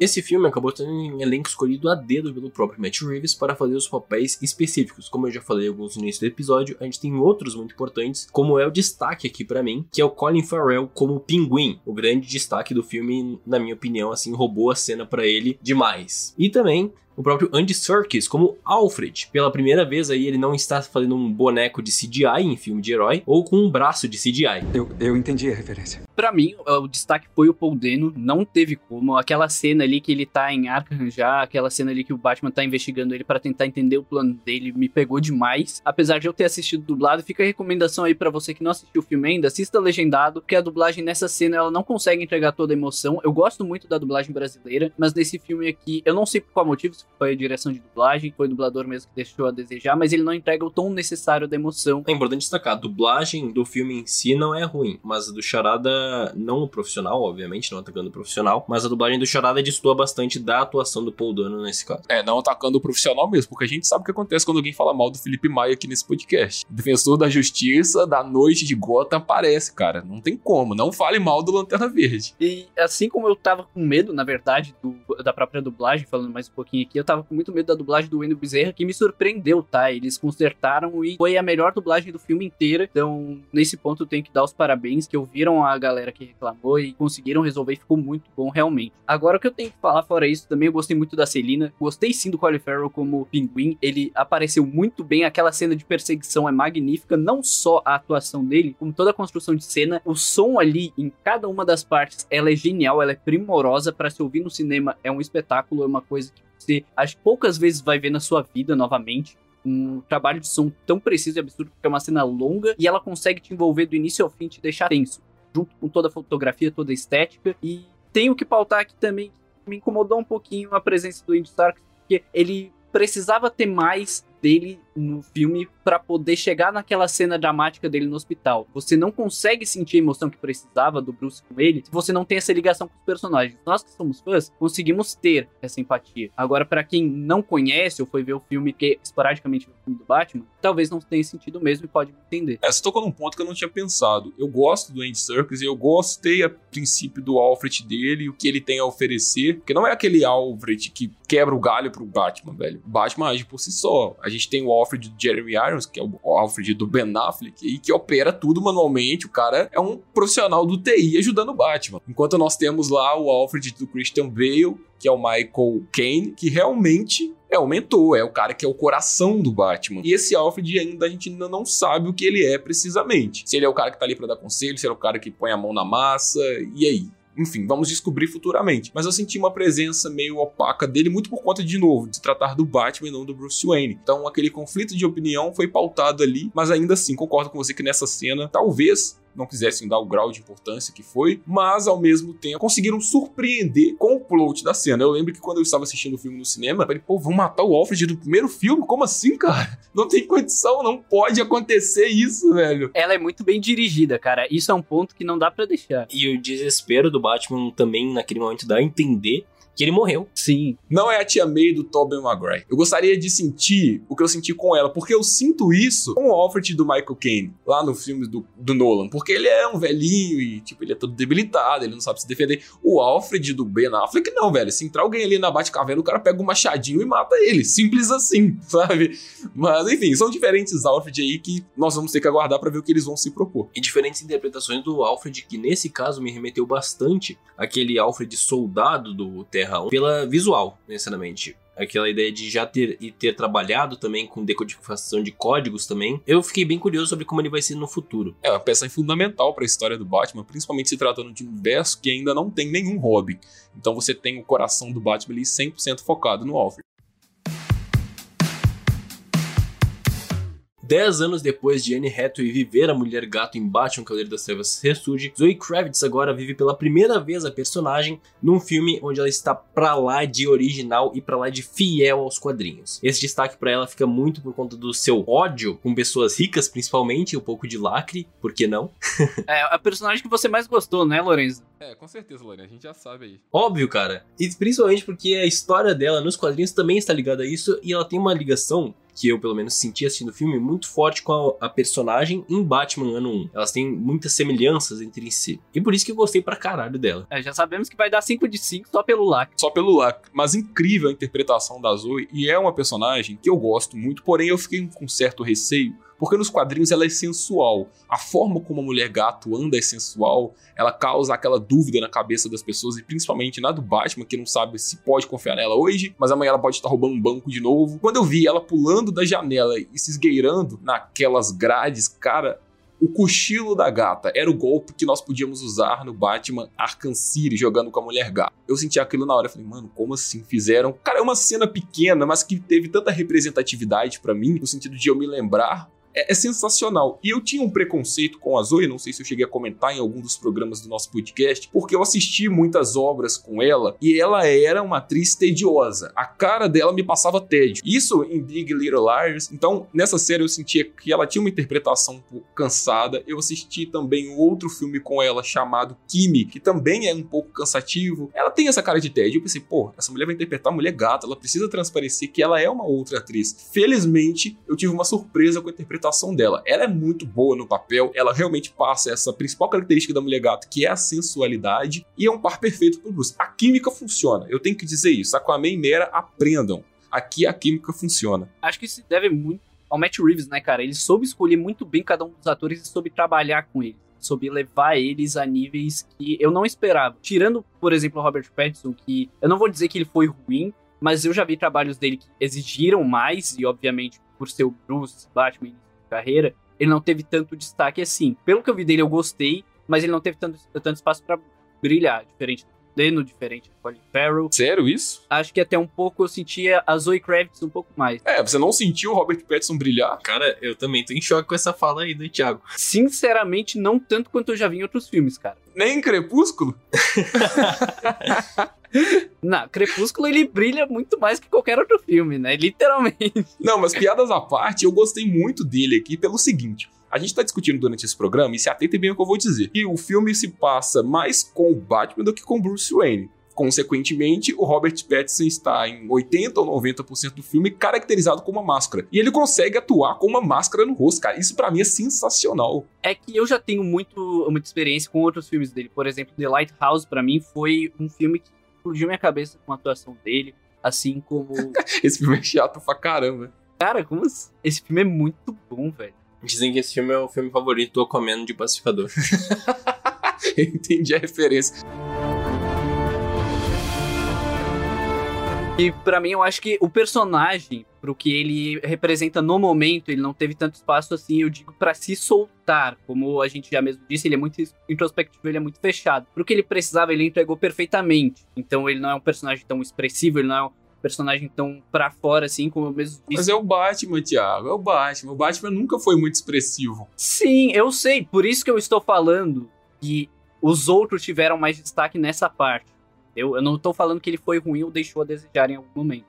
Esse filme acabou tendo um elenco escolhido a dedo pelo próprio Matt Reeves para fazer os papéis específicos. Como eu já falei alguns no início do episódio, a gente tem outros muito importantes, como é o destaque aqui para mim, que é o Colin Farrell como Pinguim. O grande destaque do filme, na minha opinião, assim, roubou a cena para ele demais. E também o próprio Andy Serkis como Alfred. Pela primeira vez aí ele não está fazendo um boneco de CGI em filme de herói ou com um braço de CGI. Eu, eu entendi a referência. Para mim, o destaque foi o Paul Dano, não teve como. Aquela cena ali que ele tá em Arkham já, aquela cena ali que o Batman tá investigando ele para tentar entender o plano dele, me pegou demais. Apesar de eu ter assistido dublado, fica a recomendação aí para você que não assistiu o filme ainda, assista legendado, porque a dublagem nessa cena ela não consegue entregar toda a emoção. Eu gosto muito da dublagem brasileira, mas nesse filme aqui, eu não sei por qual motivo, se foi a direção de dublagem, foi o dublador mesmo que deixou a desejar, mas ele não entrega o tom necessário da emoção. É importante destacar, a dublagem do filme em si não é ruim, mas a do Charada, não o profissional, obviamente, não atacando o profissional, mas a dublagem do Charada destoa bastante da atuação do Paul Dano nesse caso. É, não atacando o profissional mesmo, porque a gente sabe o que acontece quando alguém fala mal do Felipe Maia aqui nesse podcast. O defensor da justiça da noite de Gotham aparece, cara. Não tem como, não fale mal do Lanterna Verde. E assim como eu tava com medo, na verdade, do, da própria dublagem, falando mais um pouquinho aqui, eu tava com muito medo da dublagem do Wendell Bezerra, que me surpreendeu, tá? Eles consertaram e foi a melhor dublagem do filme inteira. Então, nesse ponto, eu tenho que dar os parabéns, que ouviram a galera que reclamou e conseguiram resolver e ficou muito bom, realmente. Agora, o que eu tenho que falar fora isso, também eu gostei muito da Celina. Gostei sim do Colin Farrell como pinguim. Ele apareceu muito bem, aquela cena de perseguição é magnífica, não só a atuação dele, como toda a construção de cena. O som ali, em cada uma das partes, ela é genial, ela é primorosa para se ouvir no cinema. É um espetáculo, é uma coisa que você acho que poucas vezes vai ver na sua vida novamente. Um trabalho de som tão preciso e absurdo, porque é uma cena longa e ela consegue te envolver do início ao fim, te deixar tenso, junto com toda a fotografia, toda a estética. E tenho que pautar aqui também que me incomodou um pouquinho a presença do Andy Stark, porque ele precisava ter mais dele no filme para poder chegar naquela cena dramática dele no hospital. Você não consegue sentir a emoção que precisava do Bruce com ele se você não tem essa ligação com os personagens. Nós que somos fãs conseguimos ter essa empatia. Agora, para quem não conhece ou foi ver o filme que esporadicamente viu o filme do Batman, talvez não tenha sentido mesmo e pode entender. É, você tocou num ponto que eu não tinha pensado. Eu gosto do Andy Serkis e eu gostei a princípio do Alfred dele o que ele tem a oferecer, porque não é aquele Alfred que quebra o galho pro Batman, velho. Batman age por si só. A gente tem o Alfred do Jeremy Irons, que é o Alfred do Ben Affleck, e que opera tudo manualmente. O cara é um profissional do TI ajudando o Batman. Enquanto nós temos lá o Alfred do Christian Bale, que é o Michael Caine, que realmente é o mentor, é o cara que é o coração do Batman. E esse Alfred ainda a gente ainda não sabe o que ele é precisamente. Se ele é o cara que tá ali para dar conselho, se ele é o cara que põe a mão na massa, e aí? Enfim, vamos descobrir futuramente. Mas eu senti uma presença meio opaca dele, muito por conta, de novo, de tratar do Batman e não do Bruce Wayne. Então, aquele conflito de opinião foi pautado ali, mas ainda assim, concordo com você que nessa cena, talvez não quisessem dar o grau de importância que foi, mas ao mesmo tempo conseguiram surpreender com o plot da cena. Eu lembro que quando eu estava assistindo o filme no cinema, eu falei, pô, vão matar o Alfred do primeiro filme? Como assim, cara? Não tem condição, não pode acontecer isso, velho. Ela é muito bem dirigida, cara. Isso é um ponto que não dá para deixar. E o desespero do Batman também, naquele momento, dá a entender que ele morreu. Sim. Não é a tia May do Tobey Maguire. Eu gostaria de sentir o que eu senti com ela, porque eu sinto isso com o Alfred do Michael Caine, lá no filme do, do Nolan, porque ele é um velhinho e, tipo, ele é todo debilitado, ele não sabe se defender. O Alfred do Ben Affleck, não, velho. Se entrar alguém ali na Batcaverna, o cara pega um machadinho e mata ele. Simples assim, sabe? Mas, enfim, são diferentes Alfred aí que nós vamos ter que aguardar para ver o que eles vão se propor. E diferentes interpretações do Alfred, que nesse caso me remeteu bastante aquele Alfred soldado do Terra Terra 1 pela visual, necessariamente aquela ideia de já ter e ter trabalhado também com decodificação de códigos também. Eu fiquei bem curioso sobre como ele vai ser no futuro. É uma peça fundamental para a história do Batman, principalmente se tratando de um universo que ainda não tem nenhum Robin. Então você tem o coração do Batman ali 100% focado no Alfred. Dez anos depois de Anne Hathaway viver a Mulher Gato em Batman Cavaleiro das Trevas ressurge, Zoe Kravitz agora vive pela primeira vez a personagem num filme onde ela está pra lá de original e pra lá de fiel aos quadrinhos. Esse destaque para ela fica muito por conta do seu ódio com pessoas ricas, principalmente, um pouco de lacre, por que não? é a personagem que você mais gostou, né, Lorenzo? É, com certeza, Lorena, a gente já sabe aí. Óbvio, cara. E principalmente porque a história dela nos quadrinhos também está ligada a isso e ela tem uma ligação que eu pelo menos senti assistindo o filme, muito forte com a, a, personagem em Batman ano 1. Elas têm muitas semelhanças entre si. E por isso que eu gostei pra caralho dela. É, já sabemos que vai dar 5 de 5 só pelo lacre. Só pelo lacre. Mas incrível a interpretação da Zoe. E é uma personagem que eu gosto muito, porém eu fiquei com certo receio porque nos quadrinhos ela é sensual. A forma como a mulher gato anda é sensual, ela causa aquela dúvida na cabeça das pessoas, e principalmente na do Batman, que não sabe se pode confiar nela hoje, mas amanhã ela pode estar roubando um banco de novo. Quando eu vi ela pulando da janela e se esgueirando naquelas grades, cara, o cochilo da gata era o golpe que nós podíamos usar no Batman Arkham City jogando com a mulher gata. Eu senti aquilo na hora, falei, mano, como assim fizeram? Cara, é uma cena pequena, mas que teve tanta representatividade para mim, no sentido de eu me lembrar é, é, sensacional. E eu tinha um preconceito com a Zoe, não sei se eu cheguei a comentar em algum dos programas do nosso podcast, porque eu assisti muitas obras com ela e ela era uma atriz tediosa. A cara dela me passava tédio. Isso em Big Little Liars. Então, nessa série eu sentia que ela tinha uma interpretação um pouco cansada. Eu assisti também um outro filme com ela chamado Kimi, que também é um pouco cansativo. Ela tem essa cara de tédio. Eu pensei, pô, essa mulher vai interpretar mulher gata, ela precisa transparecer que ela é uma outra atriz. Felizmente, eu tive uma surpresa com a interpretação dela. Ela é muito boa no papel, ela realmente passa essa principal característica da mulher gata, que é a sensualidade, e é um par perfeito pro Bruce. A química funciona, eu tenho que dizer isso. Aquaman e Mera aprendam. Aqui a química funciona. Acho que isso deve muito ao Matt Reeves, né, cara? Ele soube escolher muito bem cada um dos atores e soube trabalhar com eles. Soube levar eles a níveis que eu não esperava. Tirando, por exemplo, o Robert Pattinson, que eu não vou dizer que ele foi ruim, mas eu já vi trabalhos dele que exigiram mais, e obviamente, por ser o Bruce Batman carreira, ele não teve tanto destaque assim. Pelo que eu vi dele, eu gostei, mas ele não teve tanto, tanto espaço para brilhar, diferente do Deno, diferente do Colin Farrell. Sério isso? Acho que até um pouco eu sentia a Zoe Kravitz um pouco mais. É, você não sentiu o Robert Pattinson brilhar? Cara, eu também tô em choque com essa fala aí do Thiago. Sinceramente, não tanto quanto eu já vi em outros filmes, cara. Nem em Crepúsculo? Na Crepúsculo ele brilha muito mais que qualquer outro filme, né? Literalmente. Não, mas piadas à parte, eu gostei muito dele aqui pelo seguinte. A gente tá discutindo durante esse programa e se atenta bem ao que eu vou dizer. Que o filme se passa mais com o Batman do que com Bruce Wayne. Consequentemente, o Robert Pattinson está em 80 ou 90% do filme caracterizado com uma máscara. E ele consegue atuar com uma máscara no rosto, cara. Isso para mim é sensacional. É que eu já tenho muito, muita experiência com outros filmes dele. Por exemplo, The Lighthouse, para mim, foi um filme que explodiu minha cabeça com a atuação dele. Assim como. esse filme é chato pra caramba. Cara, como. Esse filme é muito bom, velho. Dizem que esse filme é o filme favorito do Aquaman de Pacificador. Entendi a referência. E para mim, eu acho que o personagem, pro que ele representa no momento, ele não teve tanto espaço assim, eu digo, para se soltar. Como a gente já mesmo disse, ele é muito introspectivo, ele é muito fechado. Pro que ele precisava, ele entregou perfeitamente. Então ele não é um personagem tão expressivo, ele não é personagem tão pra fora, assim, como eu mesmo disse. Mas é o Batman, Thiago, é o Batman. O Batman nunca foi muito expressivo. Sim, eu sei. Por isso que eu estou falando que os outros tiveram mais destaque nessa parte. Eu, eu não estou falando que ele foi ruim ou deixou a desejar em algum momento.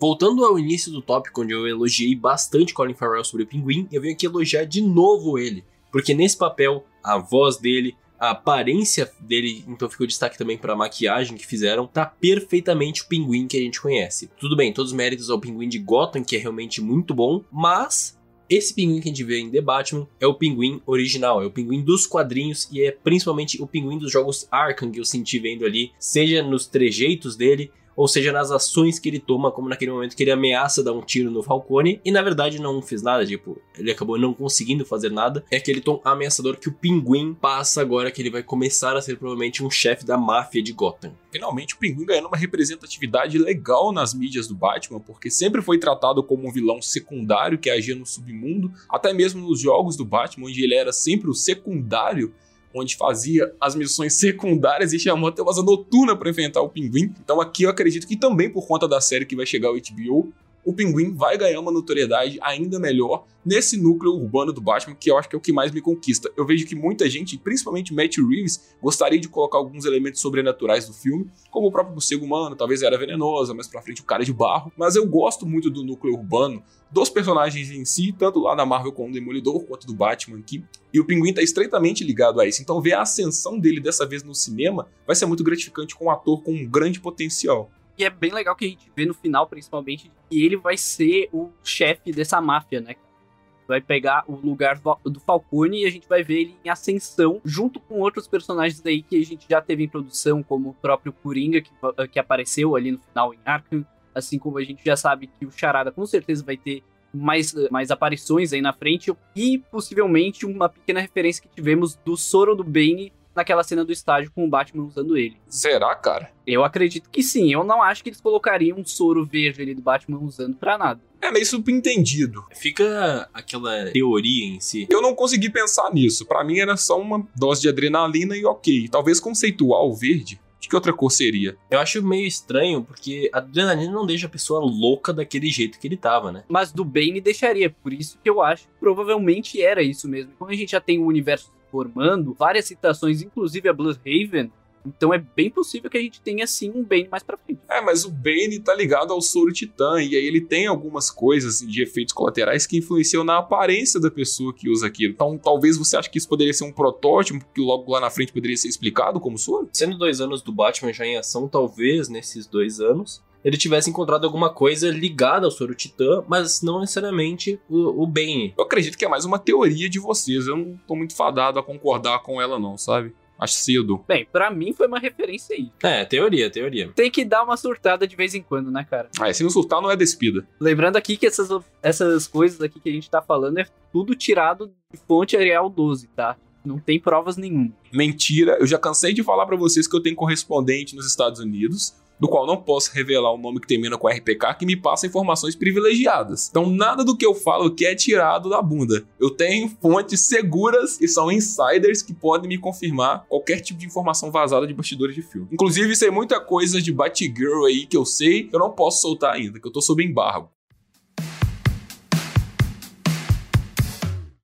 Voltando ao início do tópico, onde eu elogiei bastante Colin Farrell sobre o Pinguim, eu venho aqui elogiar de novo ele. Porque nesse papel, a voz dele, a aparência dele, então ficou destaque também para a maquiagem que fizeram, tá perfeitamente o pinguim que a gente conhece. Tudo bem, todos os méritos ao pinguim de Gotham, que é realmente muito bom, mas esse pinguim que a gente vê em The Batman é o pinguim original, é o pinguim dos quadrinhos e é principalmente o pinguim dos jogos Arkham que eu senti vendo ali, seja nos trejeitos dele, ou seja, nas ações que ele toma, como naquele momento que ele ameaça dar um tiro no Falcone, e na verdade não fez nada, tipo, ele acabou não conseguindo fazer nada. É aquele tom ameaçador que o Pinguim passa agora que ele vai começar a ser provavelmente um chefe da máfia de Gotham. Finalmente o Pinguim ganhando uma representatividade legal nas mídias do Batman, porque sempre foi tratado como um vilão secundário que agia no submundo, até mesmo nos jogos do Batman, onde ele era sempre o secundário onde fazia as missões secundárias e chamou até uma noturna para enfrentar o Pinguim. Então aqui eu acredito que também por conta da série que vai chegar ao HBO, o Pinguim vai ganhar uma notoriedade ainda melhor nesse núcleo urbano do Batman, que eu acho que é o que mais me conquista. Eu vejo que muita gente, principalmente Matt Reeves, gostaria de colocar alguns elementos sobrenaturais do filme, como o próprio morcego humano, talvez era venenosa, mas pra frente o cara de barro. Mas eu gosto muito do núcleo urbano, dos personagens em si, tanto lá na Marvel como no Demolidor, quanto do Batman aqui. E o Pinguim tá estreitamente ligado a isso. Então ver a ascensão dele dessa vez no cinema vai ser muito gratificante com um ator com um grande potencial. E é bem legal que a gente vê no final, principalmente, que ele vai ser o chefe dessa máfia, né? Vai pegar o lugar do Falcone e a gente vai ver ele em ascensão, junto com outros personagens aí que a gente já teve em produção, como o próprio Coringa, que, que apareceu ali no final em Arkham. Assim como a gente já sabe que o Charada com certeza vai ter mais, mais aparições aí na frente. E possivelmente uma pequena referência que tivemos do Soro do Bane naquela cena do estádio com o Batman usando ele. Será, cara? Eu acredito que sim. Eu não acho que eles colocariam um soro verde ali do Batman usando pra nada. É meio subentendido. Fica aquela teoria em si. Eu não consegui pensar nisso. Para mim era só uma dose de adrenalina e ok. Talvez conceitual o verde que outra cor seria? Eu acho meio estranho, porque a adrenalina não deixa a pessoa louca daquele jeito que ele tava, né? Mas do Bane deixaria, por isso que eu acho que provavelmente era isso mesmo. Como a gente já tem o um universo formando, várias citações, inclusive a Bloodhaven, então é bem possível que a gente tenha sim um Bane mais pra frente. É, mas o Bane tá ligado ao soro titã, e aí ele tem algumas coisas assim, de efeitos colaterais que influenciam na aparência da pessoa que usa aquilo. Então talvez você ache que isso poderia ser um protótipo, que logo lá na frente poderia ser explicado como soro? Sendo dois anos do Batman já em ação, talvez nesses dois anos ele tivesse encontrado alguma coisa ligada ao soro titã, mas não necessariamente o, o Bane. Eu acredito que é mais uma teoria de vocês, eu não tô muito fadado a concordar com ela não, sabe? Acho cedo. Bem, para mim foi uma referência aí. É, teoria, teoria. Tem que dar uma surtada de vez em quando, né, cara? Ah, se não surtar, não é despida. Lembrando aqui que essas, essas coisas aqui que a gente tá falando é tudo tirado de fonte Arial 12, tá? Não tem provas nenhuma. Mentira, eu já cansei de falar para vocês que eu tenho correspondente nos Estados Unidos do qual não posso revelar o nome que termina com RPK, que me passa informações privilegiadas. Então, nada do que eu falo aqui é tirado da bunda. Eu tenho fontes seguras que são insiders que podem me confirmar qualquer tipo de informação vazada de bastidores de filme. Inclusive, sei muita coisa de Batgirl aí que eu sei que eu não posso soltar ainda, que eu tô sob embargo.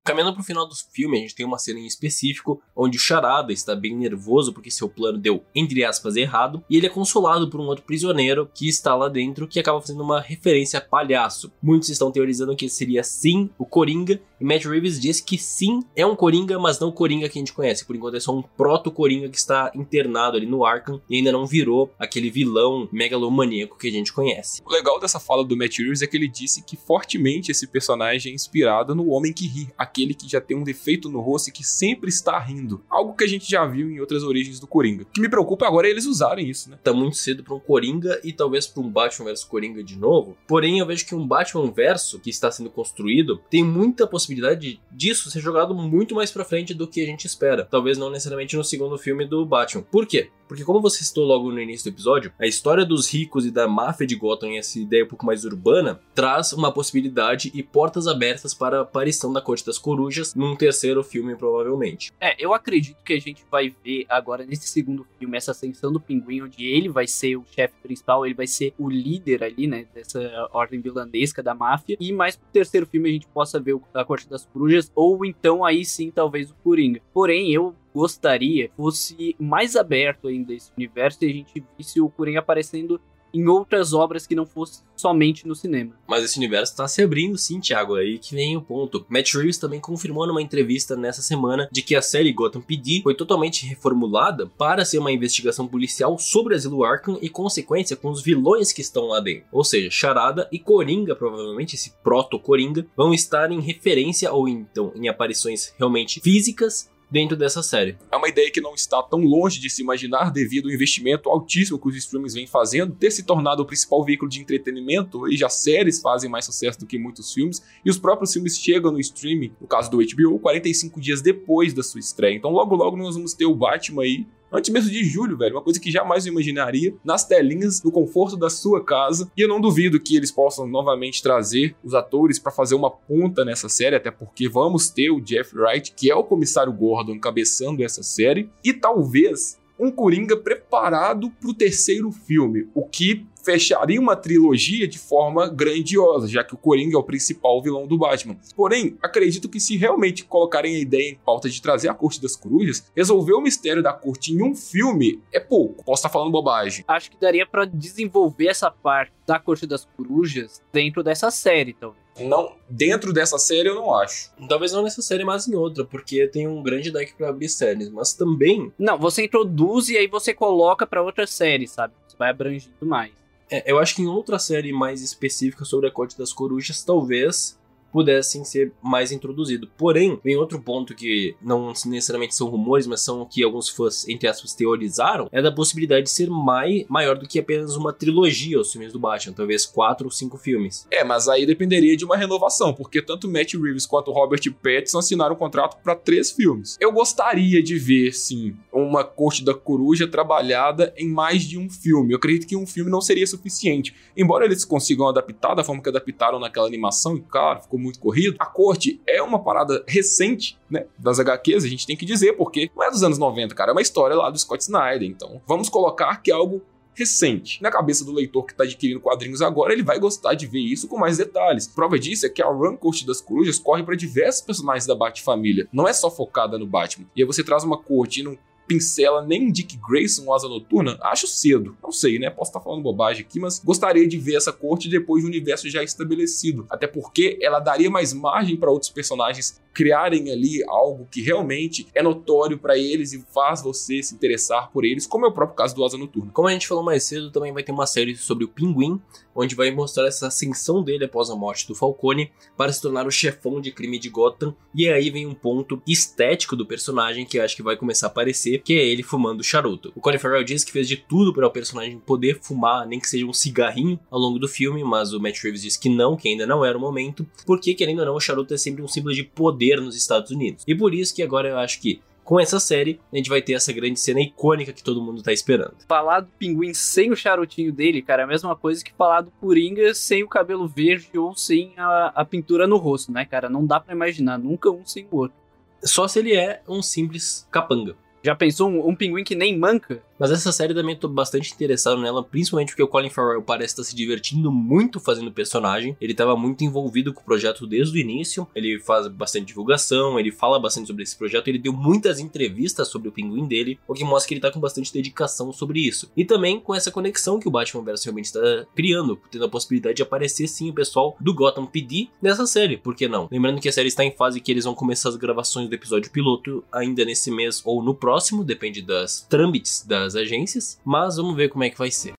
Caminhando pro final do filme, a gente tem uma cena em específico onde o Charada está bem nervoso porque seu plano deu, entre aspas, errado, e ele é consolado por um outro prisioneiro que está lá dentro que acaba fazendo uma referência a palhaço. Muitos estão teorizando que seria sim o Coringa, e Matt Reeves diz que sim, é um Coringa, mas não o Coringa que a gente conhece. Por enquanto é só um proto-Coringa que está internado ali no Arkham e ainda não virou aquele vilão megalomaníaco que a gente conhece. O legal dessa fala do Matt Reeves é que ele disse que fortemente esse personagem é inspirado no Homem que Ri, aquele que já tem um defeito no rosto e que sempre está rindo. Algo que a gente já viu em outras origens do Coringa. O que me preocupa agora é eles usarem isso, né? Tá muito cedo para um Coringa e talvez para um Batman vs Coringa de novo. Porém, eu vejo que um Batman verso que está sendo construído tem muita possibilidade disso ser jogado muito mais para frente do que a gente espera. Talvez não necessariamente no segundo filme do Batman. Por quê? Porque como você citou logo no início do episódio, a história dos ricos e da máfia de Gotham e essa ideia um pouco mais urbana traz uma possibilidade e portas abertas para a aparição da Corte das Corujas num terceiro filme, provavelmente. É, eu acredito que a gente vai ver agora nesse segundo filme essa ascensão do Pinguim, onde ele vai ser o chefe principal, ele vai ser o líder ali, né, dessa ordem vilanesca da máfia. E mais pro terceiro filme a gente possa ver a Corte das Corujas, ou então aí sim, talvez o Coringa. Porém, eu gostaria fosse mais aberto ainda esse universo e a gente visse o Coringa aparecendo em outras obras que não fosse somente no cinema. Mas esse universo está se abrindo sim, Thiago, aí que vem o ponto. Matt Reeves também confirmou numa entrevista nessa semana de que a série Gotham PD foi totalmente reformulada para ser uma investigação policial sobre Asilo Arkham e consequência com os vilões que estão lá dentro. Ou seja, Charada e Coringa, provavelmente esse proto-Coringa, vão estar em referência ou então em aparições realmente físicas dentro dessa série. É uma ideia que não está tão longe de se imaginar devido ao investimento altíssimo que os streamings vêm fazendo, ter se tornado o principal veículo de entretenimento, e já séries fazem mais sucesso do que muitos filmes, e os próprios filmes chegam no streaming, no caso do HBO, 45 dias depois da sua estreia. Então logo logo nós vamos ter o Batman aí antes mesmo de julho, velho. Uma coisa que jamais eu imaginaria. Nas telinhas, no conforto da sua casa. E eu não duvido que eles possam novamente trazer os atores para fazer uma ponta nessa série, até porque vamos ter o Jeff Wright, que é o comissário Gordon, encabeçando essa série. E talvez um Coringa preparado para o terceiro filme, o que fecharia uma trilogia de forma grandiosa, já que o Coringa é o principal vilão do Batman. Porém, acredito que se realmente colocarem a ideia em pauta de trazer a Corte das Corujas, resolver o mistério da corte em um filme é pouco. Posso estar falando bobagem. Acho que daria para desenvolver essa parte da Corte das Corujas dentro dessa série, talvez. Não, dentro dessa série eu não acho. Talvez não nessa série, mas em outra, porque tem um grande deck para abrir séries, mas também. Não, você introduz e aí você coloca para outra série, sabe? Você vai abrangindo mais. É, eu acho que em outra série mais específica sobre a Corte das Corujas, talvez pudessem ser mais introduzidos. Porém, vem outro ponto que não necessariamente são rumores, mas são que alguns fãs, entre aspas, teorizaram, é da possibilidade de ser mai, maior do que apenas uma trilogia os filmes do Batman, talvez quatro ou cinco filmes. É, mas aí dependeria de uma renovação, porque tanto Matt Reeves quanto Robert Pattinson assinaram um contrato para três filmes. Eu gostaria de ver, sim, uma Corte da Coruja trabalhada em mais de um filme. Eu acredito que um filme não seria suficiente. Embora eles consigam adaptar da forma que adaptaram naquela animação, e claro, ficou muito corrido, a corte é uma parada recente, né, das HQs, a gente tem que dizer, porque não é dos anos 90, cara, é uma história lá do Scott Snyder. Então, vamos colocar que é algo recente. Na cabeça do leitor que está adquirindo quadrinhos agora, ele vai gostar de ver isso com mais detalhes. Prova disso é que a Run Corte das Corujas corre para diversos personagens da Bat-família. Não é só focada no Batman. E aí você traz uma corte e não pincela nem Dick Grayson Asa Noturna, acho cedo. Não sei, né? Posso estar falando bobagem aqui, mas gostaria de ver essa corte depois do universo já estabelecido. Até porque ela daria mais margem para outros personagens criarem ali algo que realmente é notório para eles e faz você se interessar por eles, como é o próprio caso do Asa Noturna. Como a gente falou mais cedo, também vai ter uma série sobre o Pinguim, onde vai mostrar essa ascensão dele após a morte do Falcone para se tornar o chefão de crime de Gotham. E aí vem um ponto estético do personagem que acho que vai começar a aparecer, que é ele fumando charuto. O Colin Farrell diz que fez de tudo para o personagem poder fumar, nem que seja um cigarrinho ao longo do filme, mas o Matt Reeves disse que não, que ainda não era o momento, porque querendo ou não, o charuto é sempre um símbolo de poder nos Estados Unidos. E por isso que agora eu acho que com essa série, a gente vai ter essa grande cena icônica que todo mundo tá esperando. Falar do pinguim sem o charutinho dele, cara, é a mesma coisa que falar do Coringa sem o cabelo verde ou sem a, a pintura no rosto, né, cara? Não dá para imaginar, nunca um sem o outro. Só se ele é um simples capanga. Já pensou um, um pinguim que nem manca? Mas essa série também tô bastante interessado nela, principalmente porque o Colin Farrell parece estar se divertindo muito fazendo o personagem. Ele estava muito envolvido com o projeto desde o início. Ele faz bastante divulgação, ele fala bastante sobre esse projeto, ele deu muitas entrevistas sobre o pinguim dele, o que mostra que ele tá com bastante dedicação sobre isso. E também com essa conexão que o Batman vs realmente está criando, tendo a possibilidade de aparecer sim o pessoal do Gotham PD nessa série, por que não? Lembrando que a série está em fase que eles vão começar as gravações do episódio piloto ainda nesse mês ou no próximo, depende das trâmites da das agências, mas vamos ver como é que vai ser.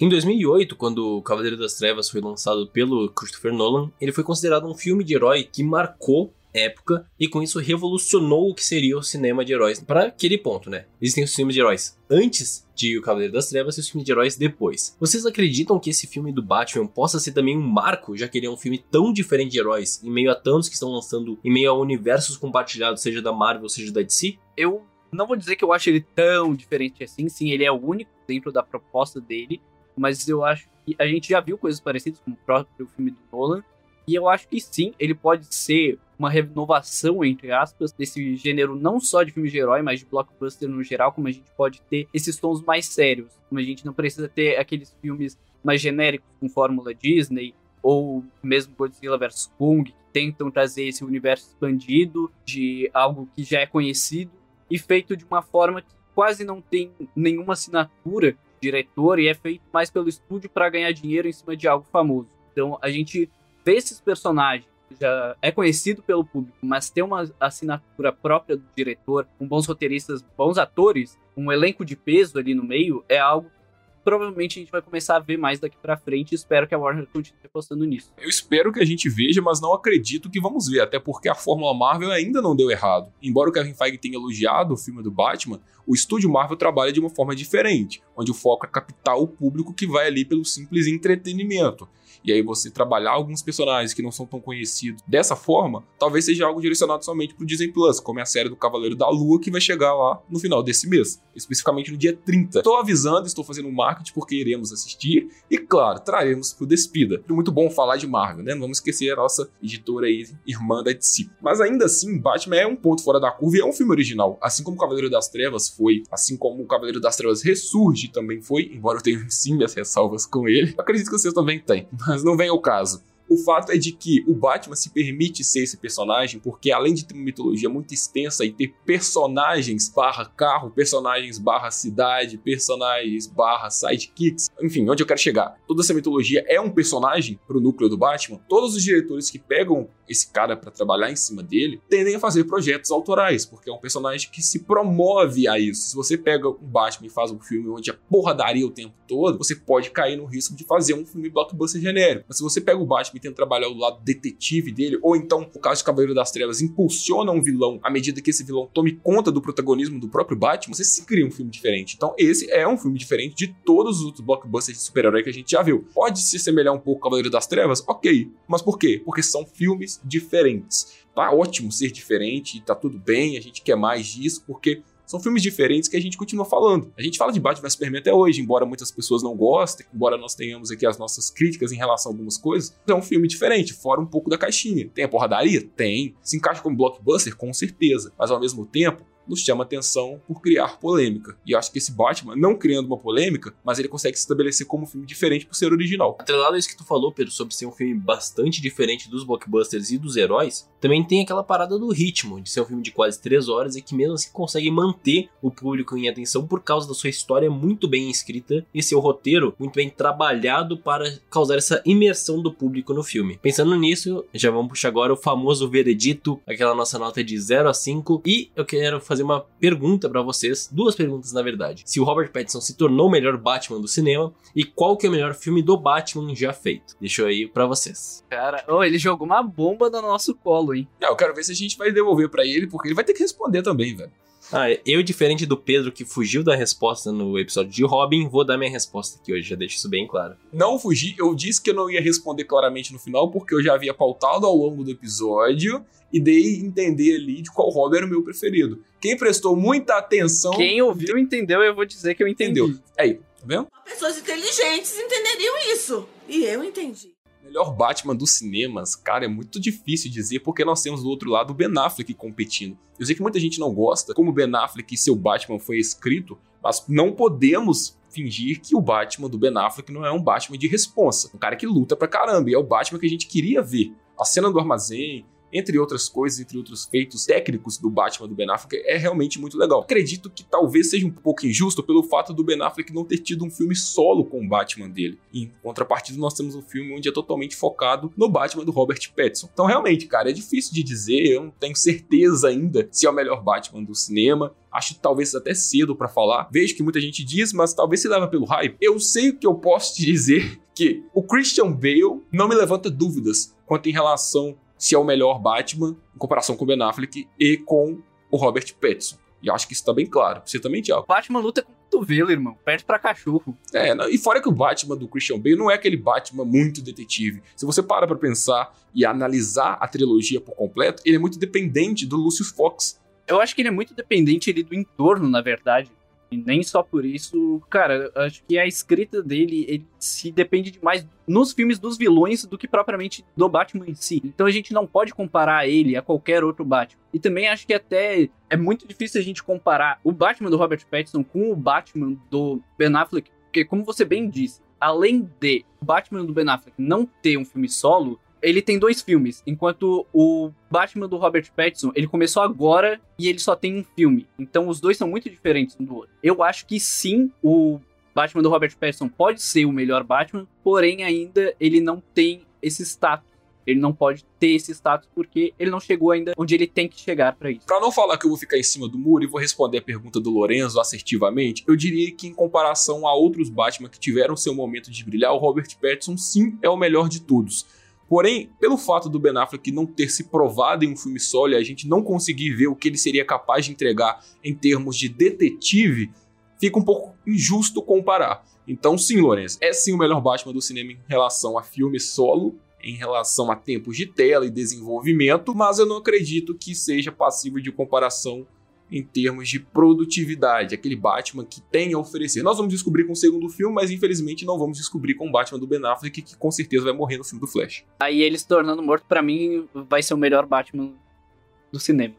Em 2008, quando o Cavaleiro das Trevas foi lançado pelo Christopher Nolan, ele foi considerado um filme de herói que marcou época e com isso revolucionou o que seria o cinema de heróis. Para aquele ponto, né? Existem os filmes de heróis antes de O Cavaleiro das Trevas e os filmes de heróis depois. Vocês acreditam que esse filme do Batman possa ser também um marco, já que ele é um filme tão diferente de heróis, em meio a tantos que estão lançando, em meio a universos compartilhados, seja da Marvel, seja da DC? Eu não vou dizer que eu acho ele tão diferente assim, sim, ele é o único dentro da proposta dele, mas eu acho que a gente já viu coisas parecidas com o próprio filme do Nolan, e eu acho que sim, ele pode ser uma renovação, entre aspas, desse gênero não só de filme de herói, mas de blockbuster no geral, como a gente pode ter esses tons mais sérios, como a gente não precisa ter aqueles filmes mais genéricos com fórmula Disney, ou mesmo Godzilla vs Kong, que tentam trazer esse universo expandido de algo que já é conhecido e feito de uma forma que quase não tem nenhuma assinatura diretor e é feito mais pelo estúdio para ganhar dinheiro em cima de algo famoso. Então a gente vê esses personagens já é conhecido pelo público, mas ter uma assinatura própria do diretor, com bons roteiristas, bons atores, um elenco de peso ali no meio, é algo provavelmente a gente vai começar a ver mais daqui para frente. Espero que a Warner continue apostando nisso. Eu espero que a gente veja, mas não acredito que vamos ver, até porque a Fórmula Marvel ainda não deu errado. Embora o Kevin Feige tenha elogiado o filme do Batman, o estúdio Marvel trabalha de uma forma diferente, onde o foco é captar o público que vai ali pelo simples entretenimento e aí você trabalhar alguns personagens que não são tão conhecidos dessa forma, talvez seja algo direcionado somente pro Disney Plus, como é a série do Cavaleiro da Lua, que vai chegar lá no final desse mês, especificamente no dia 30. Estou avisando, estou fazendo um marketing porque iremos assistir e, claro, traremos pro Despida. É muito bom falar de Marvel, né? Não vamos esquecer a nossa editora aí, irmã da DC. Mas ainda assim, Batman é um ponto fora da curva e é um filme original. Assim como o Cavaleiro das Trevas foi, assim como o Cavaleiro das Trevas Ressurge também foi, embora eu tenha sim minhas ressalvas com ele. acredito que vocês também têm não vem ao caso. O fato é de que o Batman se permite ser esse personagem porque, além de ter uma mitologia muito extensa e ter personagens barra carro, personagens barra cidade, personagens barra sidekicks, enfim, onde eu quero chegar. Toda essa mitologia é um personagem pro núcleo do Batman. Todos os diretores que pegam esse cara para trabalhar em cima dele tendem a fazer projetos autorais, porque é um personagem que se promove a isso. Se você pega um Batman e faz um filme onde a porra daria o tempo todo, você pode cair no risco de fazer um filme blockbuster genérico. Mas se você pega o Batman e tenta trabalhar o lado detetive dele, ou então, o caso de Cavaleiro das Trevas, impulsiona um vilão à medida que esse vilão tome conta do protagonismo do próprio Batman, você se cria um filme diferente. Então, esse é um filme diferente de todos os outros blockbusters de super-herói que a gente já viu. Pode se semelhar um pouco ao Cavaleiro das Trevas? Ok. Mas por quê? Porque são filmes diferentes. Tá ótimo ser diferente, tá tudo bem, a gente quer mais disso, porque São filmes diferentes que a gente continua falando. A gente fala de Batman vs Superman até hoje, embora muitas pessoas não gostem, embora nós tenhamos aqui as nossas críticas em relação a algumas coisas, é um filme diferente, fora um pouco da caixinha. Tem a porradaria? Tem. Se encaixa como blockbuster? Com certeza. Mas ao mesmo tempo, nos chama atenção por criar polêmica. E eu acho que esse Batman, não criando uma polêmica, mas ele consegue se estabelecer como um filme diferente por ser original. Atrelado a isso que tu falou, Pedro, sobre ser um filme bastante diferente dos blockbusters e dos heróis, também tem aquela parada do ritmo, de ser um filme de quase três horas e que mesmo assim consegue manter o público em atenção por causa da sua história muito bem escrita e seu roteiro muito bem trabalhado para causar essa imersão do público no filme. Pensando nisso, já vamos puxar agora o famoso veredito, aquela nossa nota de 0 a 5, e eu quero fazer uma pergunta para vocês, duas perguntas na verdade. Se o Robert Pattinson se tornou o melhor Batman do cinema e qual que é o melhor filme do Batman já feito. Deixa eu aí para vocês. Cara, oh, ele jogou uma bomba no nosso colo, hein? É, eu quero ver se a gente vai devolver para ele, porque ele vai ter que responder também, velho. Ah, eu, diferente do Pedro que fugiu da resposta no episódio de Robin, vou dar minha resposta aqui hoje, já deixo isso bem claro. Não fugi, eu disse que eu não ia responder claramente no final, porque eu já havia pautado ao longo do episódio e dei entender ali de qual Robin era o meu preferido. Quem prestou muita atenção. Quem ouviu entendeu, eu vou dizer que eu entendi. Entendeu? Aí, tá vendo? Pessoas inteligentes entenderiam isso. E eu entendi. Melhor Batman dos cinemas, cara, é muito difícil dizer porque nós temos do outro lado o Ben Affleck competindo. Eu sei que muita gente não gosta como Ben Affleck e seu Batman foi escrito, mas não podemos fingir que o Batman do Ben Affleck não é um Batman de responsa. Um cara que luta pra caramba, e é o Batman que a gente queria ver. A cena do armazém, entre outras coisas, entre outros feitos técnicos do Batman do Ben Affleck, é realmente muito legal. Acredito que talvez seja um pouco injusto pelo fato do Ben Affleck não ter tido um filme solo com o Batman dele. Em contrapartida, nós temos um filme onde é totalmente focado no Batman do Robert Pattinson. Então, realmente, cara, é difícil de dizer, eu não tenho certeza ainda se é o melhor Batman do cinema. Acho talvez até cedo para falar. Vejo que muita gente diz, mas talvez se leva pelo hype. Eu sei o que eu posso te dizer que o Christian Bale não me levanta dúvidas quanto em relação se é o melhor Batman em comparação com o Ben Affleck e com o Robert Pattinson. E eu acho que isso tá bem claro. Você também, Thiago. Batman luta com cotovelo, irmão. Perde pra cachorro. É, não, e fora que o Batman do Christian Bale não é aquele Batman muito detetive. Se você para pra pensar e analisar a trilogia por completo, ele é muito dependente do Lucius Fox. Eu acho que ele é muito dependente ali, do entorno, na verdade. E nem só por isso, cara, acho que a escrita dele ele se depende demais nos filmes dos vilões do que propriamente do Batman em si. Então a gente não pode comparar ele a qualquer outro Batman. E também acho que até é muito difícil a gente comparar o Batman do Robert Pattinson com o Batman do Ben Affleck, porque como você bem disse, além de o Batman do Ben Affleck não ter um filme solo, ele tem dois filmes, enquanto o Batman do Robert Pattinson, ele começou agora e ele só tem um filme. Então os dois são muito diferentes um do outro. Eu acho que sim, o Batman do Robert Pattinson pode ser o melhor Batman, porém ainda ele não tem esse status. Ele não pode ter esse status porque ele não chegou ainda onde ele tem que chegar para isso. Para não falar que eu vou ficar em cima do muro e vou responder a pergunta do Lorenzo assertivamente, eu diria que em comparação a outros Batman que tiveram seu momento de brilhar, o Robert Pattinson sim é o melhor de todos. Porém, pelo fato do Ben Affleck não ter se provado em um filme solo e a gente não conseguir ver o que ele seria capaz de entregar em termos de detetive, fica um pouco injusto comparar. Então, sim, Lourenço, é sim o melhor Batman do cinema em relação a filme solo, em relação a tempos de tela e desenvolvimento, mas eu não acredito que seja passível de comparação em termos de produtividade, aquele Batman que tem a oferecer. Nós vamos descobrir com o segundo filme, mas infelizmente não vamos descobrir com o Batman do Ben Affleck, que com certeza vai morrer no filme do Flash. Aí ele se tornando morto, para mim, vai ser o melhor Batman do cinema.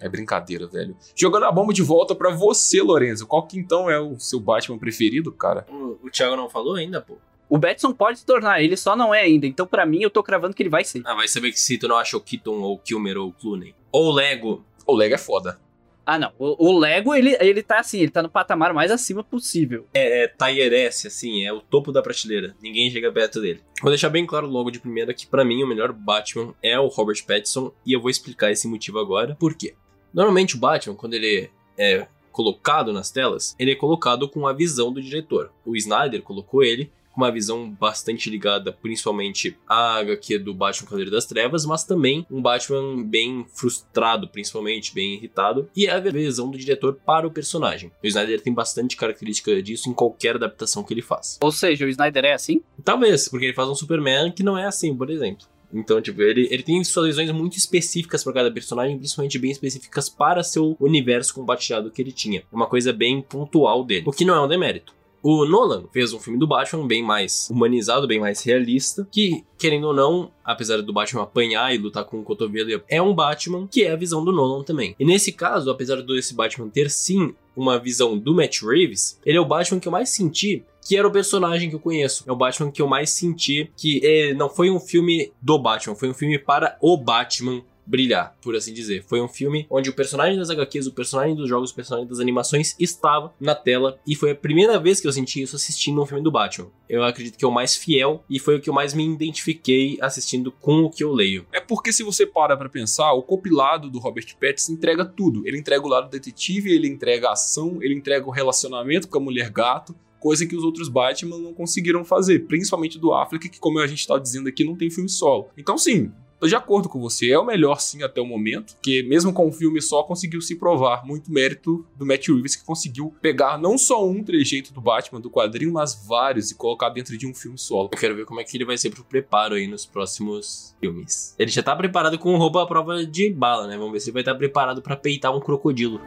É brincadeira, velho. Jogando a bomba de volta para você, Lorenzo. Qual que então é o seu Batman preferido, cara? O, o Thiago não falou ainda, pô. O Batson pode se tornar, ele só não é ainda. Então, para mim, eu tô cravando que ele vai ser. Ah, vai saber que se tu não acha o Keaton ou o Kilmer ou o Clooney. Ou o Lego. O Lego é foda. Ah, não. O, o, Lego, ele, ele tá assim, ele tá no patamar mais acima possível. É, é Tier S, assim, é o topo da prateleira. Ninguém chega perto dele. Vou deixar bem claro logo de primeira que, para mim, o melhor Batman é o Robert Pattinson, e eu vou explicar esse motivo agora. Por quê? Normalmente o Batman, quando ele é colocado nas telas, ele é colocado com a visão do diretor. O Snyder colocou ele uma visão bastante ligada principalmente à HQ do Batman Cavaleiro das Trevas, mas também um Batman bem frustrado, principalmente, bem irritado, e é a visão do diretor para o personagem. O Snyder tem bastante característica disso em qualquer adaptação que ele faz. Ou seja, o Snyder é assim? Talvez, porque ele faz um Superman que não é assim, por exemplo. Então, tipo, ele, ele tem suas visões muito específicas para cada personagem, principalmente bem específicas para seu universo compartilhado que ele tinha. Uma coisa bem pontual dele, o que não é um demérito. O Nolan fez um filme do Batman bem mais humanizado, bem mais realista, que, querendo ou não, apesar do Batman apanhar e lutar com o cotovelo, é um Batman que é a visão do Nolan também. E nesse caso, apesar desse Batman ter sim uma visão do Matt Reeves, ele é o Batman que eu mais senti que era o personagem que eu conheço. É o Batman que eu mais senti que é, não foi um filme do Batman, foi um filme para o Batman brilhar, por assim dizer. Foi um filme onde o personagem das HQs, o personagem dos jogos, o personagem das animações estava na tela e foi a primeira vez que eu senti isso assistindo um filme do Batman. Eu acredito que é o mais fiel e foi o que eu mais me identifiquei assistindo com o que eu leio. É porque se você para pra pensar, o compilado do Robert Pattinson entrega tudo. Ele entrega o lado detetive, ele entrega a ação, ele entrega o relacionamento com a mulher gato, coisa que os outros Batman não conseguiram fazer, principalmente do Affleck, que como a gente tá dizendo aqui, não tem filme solo. Então sim, Tô de acordo com você, é o melhor sim até o momento, que mesmo com um filme só conseguiu se provar muito mérito do Matt Reeves que conseguiu pegar não só um trejeito do Batman do quadrinho, mas vários e colocar dentro de um filme solo. Eu quero ver como é que ele vai ser pro preparo aí nos próximos filmes. Ele já tá preparado com roupa à prova de bala, né? Vamos ver se ele vai estar preparado para peitar um crocodilo.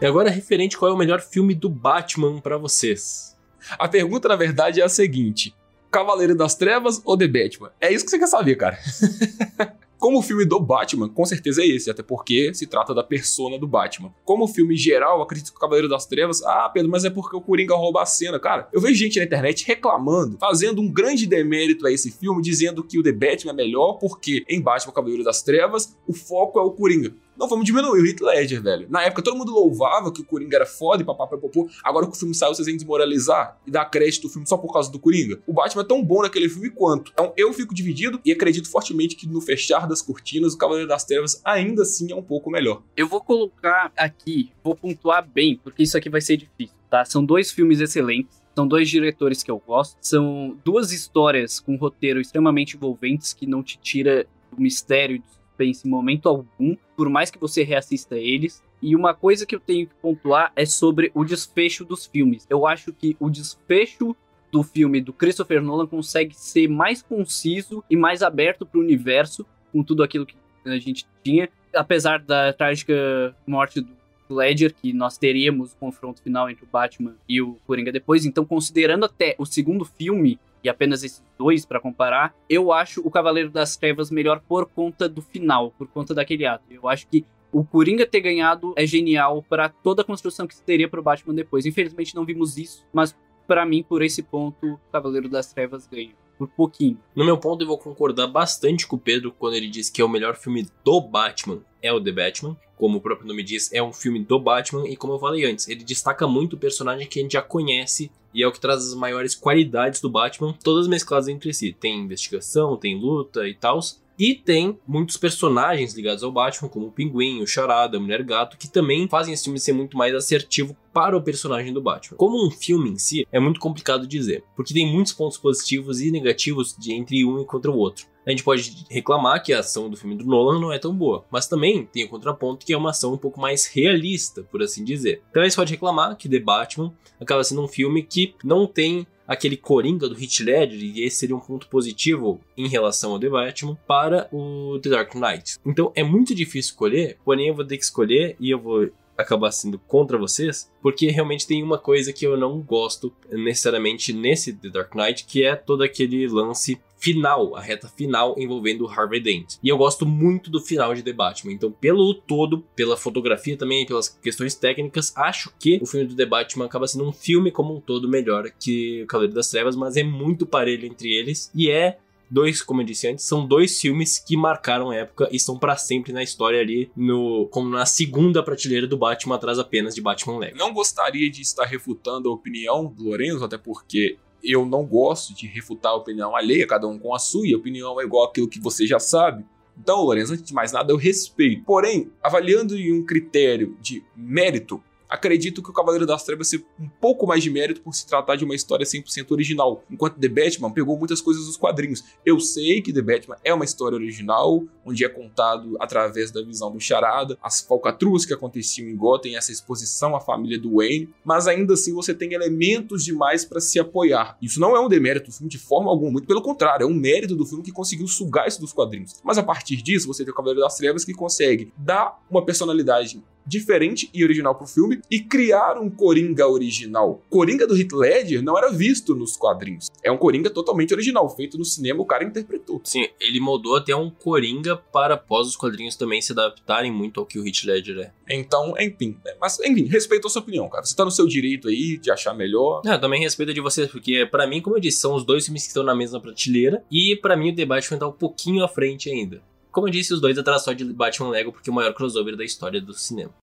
E agora, referente qual é o melhor filme do Batman para vocês? A pergunta, na verdade, é a seguinte: Cavaleiro das Trevas ou The Batman? É isso que você quer saber, cara. Como o filme do Batman, com certeza é esse, até porque se trata da persona do Batman. Como filme geral, acredito que o Cavaleiro das Trevas, ah, Pedro, mas é porque o Coringa rouba a cena. Cara, eu vejo gente na internet reclamando, fazendo um grande demérito a esse filme, dizendo que o The Batman é melhor porque em Batman Cavaleiro das Trevas o foco é o Coringa. Não vamos diminuir o Heath Ledger, velho. Na época todo mundo louvava que o Coringa era foda e papapá popô. Agora que o filme saiu, vocês vêm desmoralizar e dar crédito ao filme só por causa do Coringa. O Batman é tão bom naquele filme quanto. Então eu fico dividido e acredito fortemente que no fechar das cortinas, o Cavaleiro das Trevas ainda assim é um pouco melhor. Eu vou colocar aqui, vou pontuar bem, porque isso aqui vai ser difícil, tá? São dois filmes excelentes. São dois diretores que eu gosto. São duas histórias com roteiro extremamente envolventes que não te tira o mistério suspense em momento algum, por mais que você reassista eles. E uma coisa que eu tenho que pontuar é sobre o desfecho dos filmes. Eu acho que o desfecho do filme do Christopher Nolan consegue ser mais conciso e mais aberto para o universo com tudo aquilo que a gente tinha, apesar da trágica morte do Ledger, que nós teríamos o confronto final entre o Batman e o Coringa depois. Então, considerando até o segundo filme, e apenas esses dois para comparar, eu acho o Cavaleiro das Trevas melhor por conta do final, por conta daquele ato. Eu acho que o Coringa ter ganhado é genial para toda a construção que se teria pro Batman depois. Infelizmente não vimos isso, mas para mim, por esse ponto, o Cavaleiro das Trevas ganha. Por pouquinho. No meu ponto, eu vou concordar bastante com o Pedro quando ele diz que é o melhor filme do Batman é o The Batman. Como o próprio nome diz, é um filme do Batman. E como eu falei antes, ele destaca muito o personagem que a gente já conhece e é o que traz as maiores qualidades do Batman, todas mescladas entre si. Tem investigação, tem luta e tal. E tem muitos personagens ligados ao Batman, como o Pinguim, o Charada, a Mulher Gato, que também fazem esse filme ser muito mais assertivo para o personagem do Batman. Como um filme em si, é muito complicado dizer, porque tem muitos pontos positivos e negativos de entre um e contra o outro. A gente pode reclamar que a ação do filme do Nolan não é tão boa, mas também tem o contraponto que é uma ação um pouco mais realista, por assim dizer. Então a gente pode reclamar que The Batman acaba sendo um filme que não tem aquele Coringa do Heath Ledger, e esse seria um ponto positivo em relação ao The Batman, para o The Dark Knight. Então é muito difícil escolher, porém eu vou ter que escolher e eu vou acabar sendo contra vocês, porque realmente tem uma coisa que eu não gosto necessariamente nesse The Dark Knight, que é todo aquele lance final, a reta final envolvendo o Harvey Dent. E eu gosto muito do final de The Batman. Então, pelo todo, pela fotografia também, pelas questões técnicas, acho que o filme do The Batman acaba sendo um filme como um todo melhor que o Cavaleiro das Trevas, mas é muito parelho entre eles e é dois, como eu disse antes, são dois filmes que marcaram a época e estão para sempre na história ali, no, como na segunda prateleira do Batman, atrás apenas de Batman Lego. Não gostaria de estar refutando a opinião do Lorenzo, até porque eu não gosto de refutar a opinião alheia, cada um com a sua, e a opinião é igual aquilo que você já sabe. Então, Lorenzo, antes de mais nada, eu respeito. Porém, avaliando em um critério de mérito, acredito que o Cavaleiro das Trevas tem um pouco mais de mérito por se tratar de uma história 100% original, enquanto The Batman pegou muitas coisas dos quadrinhos. Eu sei que The Batman é uma história original, onde é contado através da visão do Charada, as falcatruas que aconteciam em Gotham, essa exposição à família do Wayne, mas ainda assim você tem elementos demais para se apoiar. Isso não é um demérito do filme de forma alguma, muito pelo contrário, é um mérito do filme que conseguiu sugar isso dos quadrinhos. Mas a partir disso, você tem o Cavaleiro das Trevas que consegue dar uma personalidade diferente e original pro filme e criar um Coringa original. Coringa do Heath Ledger não era visto nos quadrinhos. É um Coringa totalmente original, feito no cinema, o cara interpretou. Sim, ele moldou até um Coringa para após os quadrinhos também se adaptarem muito ao que o Heath Ledger é. Então, enfim. né? Mas, enfim, respeito a sua opinião, cara. Você tá no seu direito aí de achar melhor. Ah, também respeito de vocês, porque pra mim, como eu disse, são os dois filmes que estão na mesma prateleira e pra mim o Batman tá um pouquinho à frente ainda. Como eu disse, os dois atrás só de Batman Lego porque é o maior crossover da história do cinema.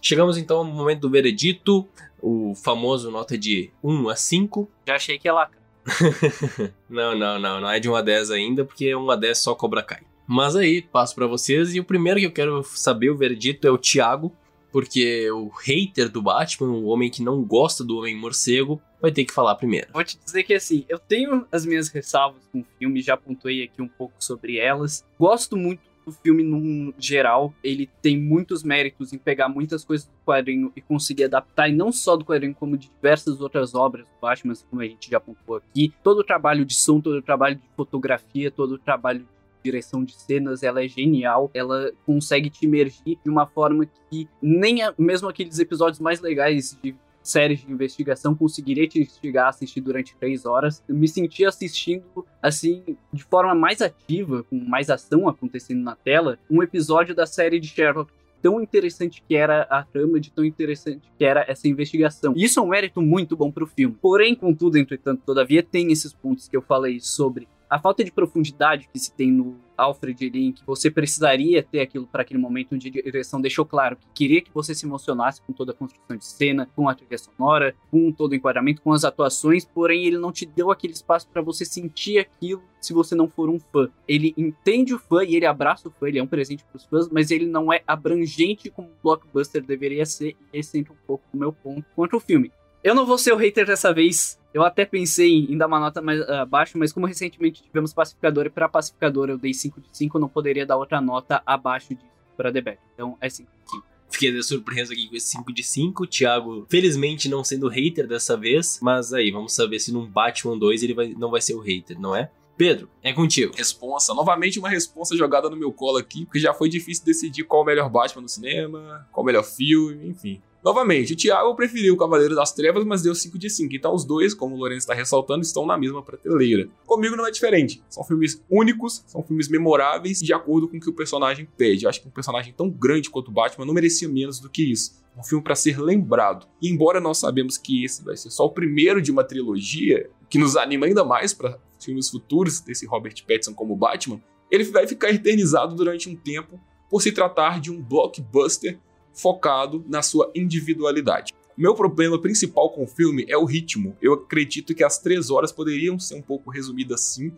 Chegamos então ao momento do veredito, o famoso nota de 1 a 5. Já achei que ia lá. Não, não, não, não é de 1 a 10 ainda, porque 1 a 10 só Cobra Kai. Mas aí, passo pra vocês, e o primeiro que eu quero saber, o veredito, é o Thiago, porque o hater do Batman, o homem que não gosta do Homem Morcego, vai ter que falar primeiro. Vou te dizer que assim, eu tenho as minhas ressalvas com o filme, já pontuei aqui um pouco sobre elas. Gosto muito do filme num geral, ele tem muitos méritos em pegar muitas coisas do quadrinho e conseguir adaptar, e não só do quadrinho, como de diversas outras obras do Batman, como a gente já pontuou aqui. Todo o trabalho de som, todo o trabalho de fotografia, todo o trabalho de direção de cenas, ela é genial, ela consegue te imergir de uma forma que nem mesmo aqueles episódios mais legais de séries de investigação conseguiria te instigar a assistir durante três horas. Eu me senti assistindo, assim, de forma mais ativa, com mais ação acontecendo na tela, um episódio da série de Sherlock. Tão interessante que era a trama, de tão interessante que era essa investigação. E isso é um mérito muito bom pro filme. Porém, contudo, entretanto, todavia, tem esses pontos que eu falei sobre a falta de profundidade que se tem no Alfred Lin, que você precisaria ter aquilo para aquele momento de direção, deixou claro que queria que você se emocionasse com toda a construção de cena, com a trilha sonora, com todo o enquadramento, com as atuações, porém ele não te deu aquele espaço para você sentir aquilo se você não for um fã. Ele entende o fã e ele abraça o fã, ele é um presente para os fãs, mas ele não é abrangente como o blockbuster deveria ser, e esse entra um pouco o meu ponto contra o filme. Eu não vou ser o hater dessa vez. Eu até pensei em dar uma nota mais abaixo, mas como recentemente tivemos pacificador e para pacificador eu dei 5 de 5, eu não poderia dar outra nota abaixo disso para The Batman. Então é 5 de 5. Fiquei surpreso aqui com esse 5 de 5. Thiago, felizmente não sendo hater dessa vez, mas aí, vamos saber se num Batman 2 ele vai, não vai ser o hater, não é? Pedro, é contigo. Responsa. Novamente uma responsa jogada no meu colo aqui, porque já foi difícil decidir qual o melhor Batman no cinema, qual o melhor filme, enfim. Novamente, o Thiago preferiu o Cavaleiro das Trevas, mas deu 5 de 5. Então os dois, como o Lourenço está ressaltando, estão na mesma prateleira. Comigo não é diferente. São filmes únicos, são filmes memoráveis, de acordo com o que o personagem pede. Eu acho que um personagem tão grande quanto o Batman não merecia menos do que isso. Um filme para ser lembrado. E embora nós sabemos que esse vai ser só o primeiro de uma trilogia, que nos anima ainda mais para filmes futuros desse Robert Pattinson como Batman, ele vai ficar eternizado durante um tempo por se tratar de um blockbuster focado na sua individualidade. Meu problema principal com o filme é o ritmo. Eu acredito que as três horas poderiam ser um pouco resumidas assim,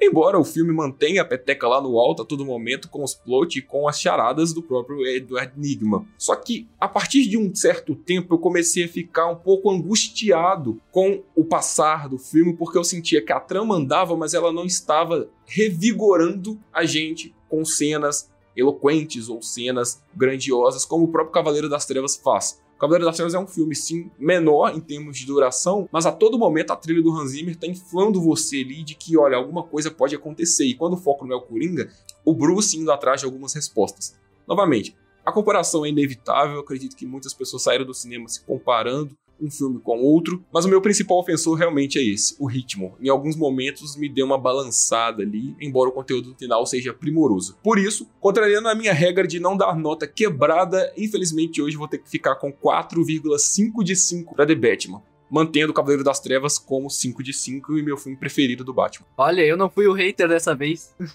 embora o filme mantenha a peteca lá no alto a todo momento com os plot e com as charadas do próprio Edward Nigma. Só que a partir de um certo tempo eu comecei a ficar um pouco angustiado com o passar do filme porque eu sentia que a trama andava, mas ela não estava revigorando a gente com cenas eloquentes ou cenas grandiosas como o próprio Cavaleiro das Trevas faz. O Cavaleiro das Trevas é um filme, sim, menor em termos de duração, mas a todo momento a trilha do Hans Zimmer está inflando você ali de que, olha, alguma coisa pode acontecer. E quando o foco não é o Coringa, o Bruce indo atrás de algumas respostas. Novamente, a comparação é inevitável, acredito que muitas pessoas saíram do cinema se comparando um filme com outro, mas o meu principal ofensor realmente é esse, o ritmo. Em alguns momentos me deu uma balançada ali, embora o conteúdo final seja primoroso. Por isso, contrariando a minha regra de não dar nota quebrada, infelizmente hoje vou ter que ficar com 4,5 de 5 para The Batman. Mantendo o Cavaleiro das Trevas como 5 de 5 e meu filme preferido do Batman. Olha, eu não fui o hater dessa vez.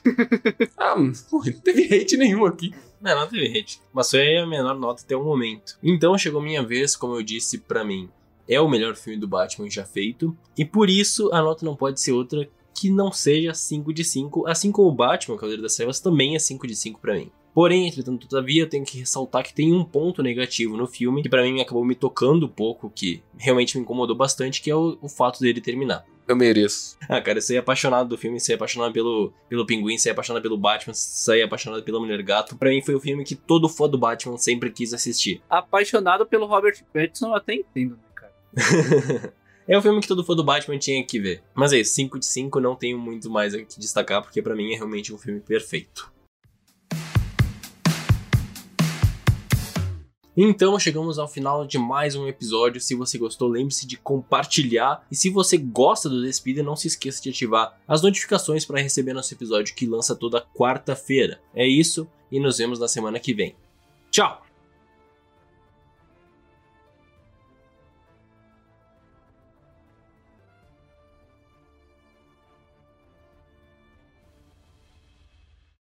Ah, não teve hate nenhum aqui. Não, não teve hate. Mas foi a menor nota até o momento. Então chegou minha vez, como eu disse, pra mim. É o melhor filme do Batman já feito. E por isso a nota não pode ser outra que não seja 5 de 5. Assim como o Batman, Cavaleiro das Trevas, também é 5 de 5 pra mim. Porém, entretanto, todavia, eu tenho que ressaltar que tem um ponto negativo no filme que para mim acabou me tocando um pouco, que realmente me incomodou bastante, que é o, o fato dele terminar. Eu mereço. Ah, cara, eu saí apaixonado do filme, saí apaixonado pelo, pelo Pinguim, saí apaixonado pelo Batman, saí apaixonado pela Mulher Gato. Pra mim foi o filme que todo fã do Batman sempre quis assistir. Apaixonado pelo Robert Pattinson, eu até entendo, né, cara? É o filme que todo fã do Batman tinha que ver. Mas é isso, 5 de 5 não tenho muito mais a que destacar, porque pra mim é realmente um filme perfeito. Então chegamos ao final de mais um episódio. Se você gostou, lembre-se de compartilhar. E se você gosta do Despida, não se esqueça de ativar as notificações para receber nosso episódio que lança toda quarta-feira. É isso e nos vemos na semana que vem. Tchau!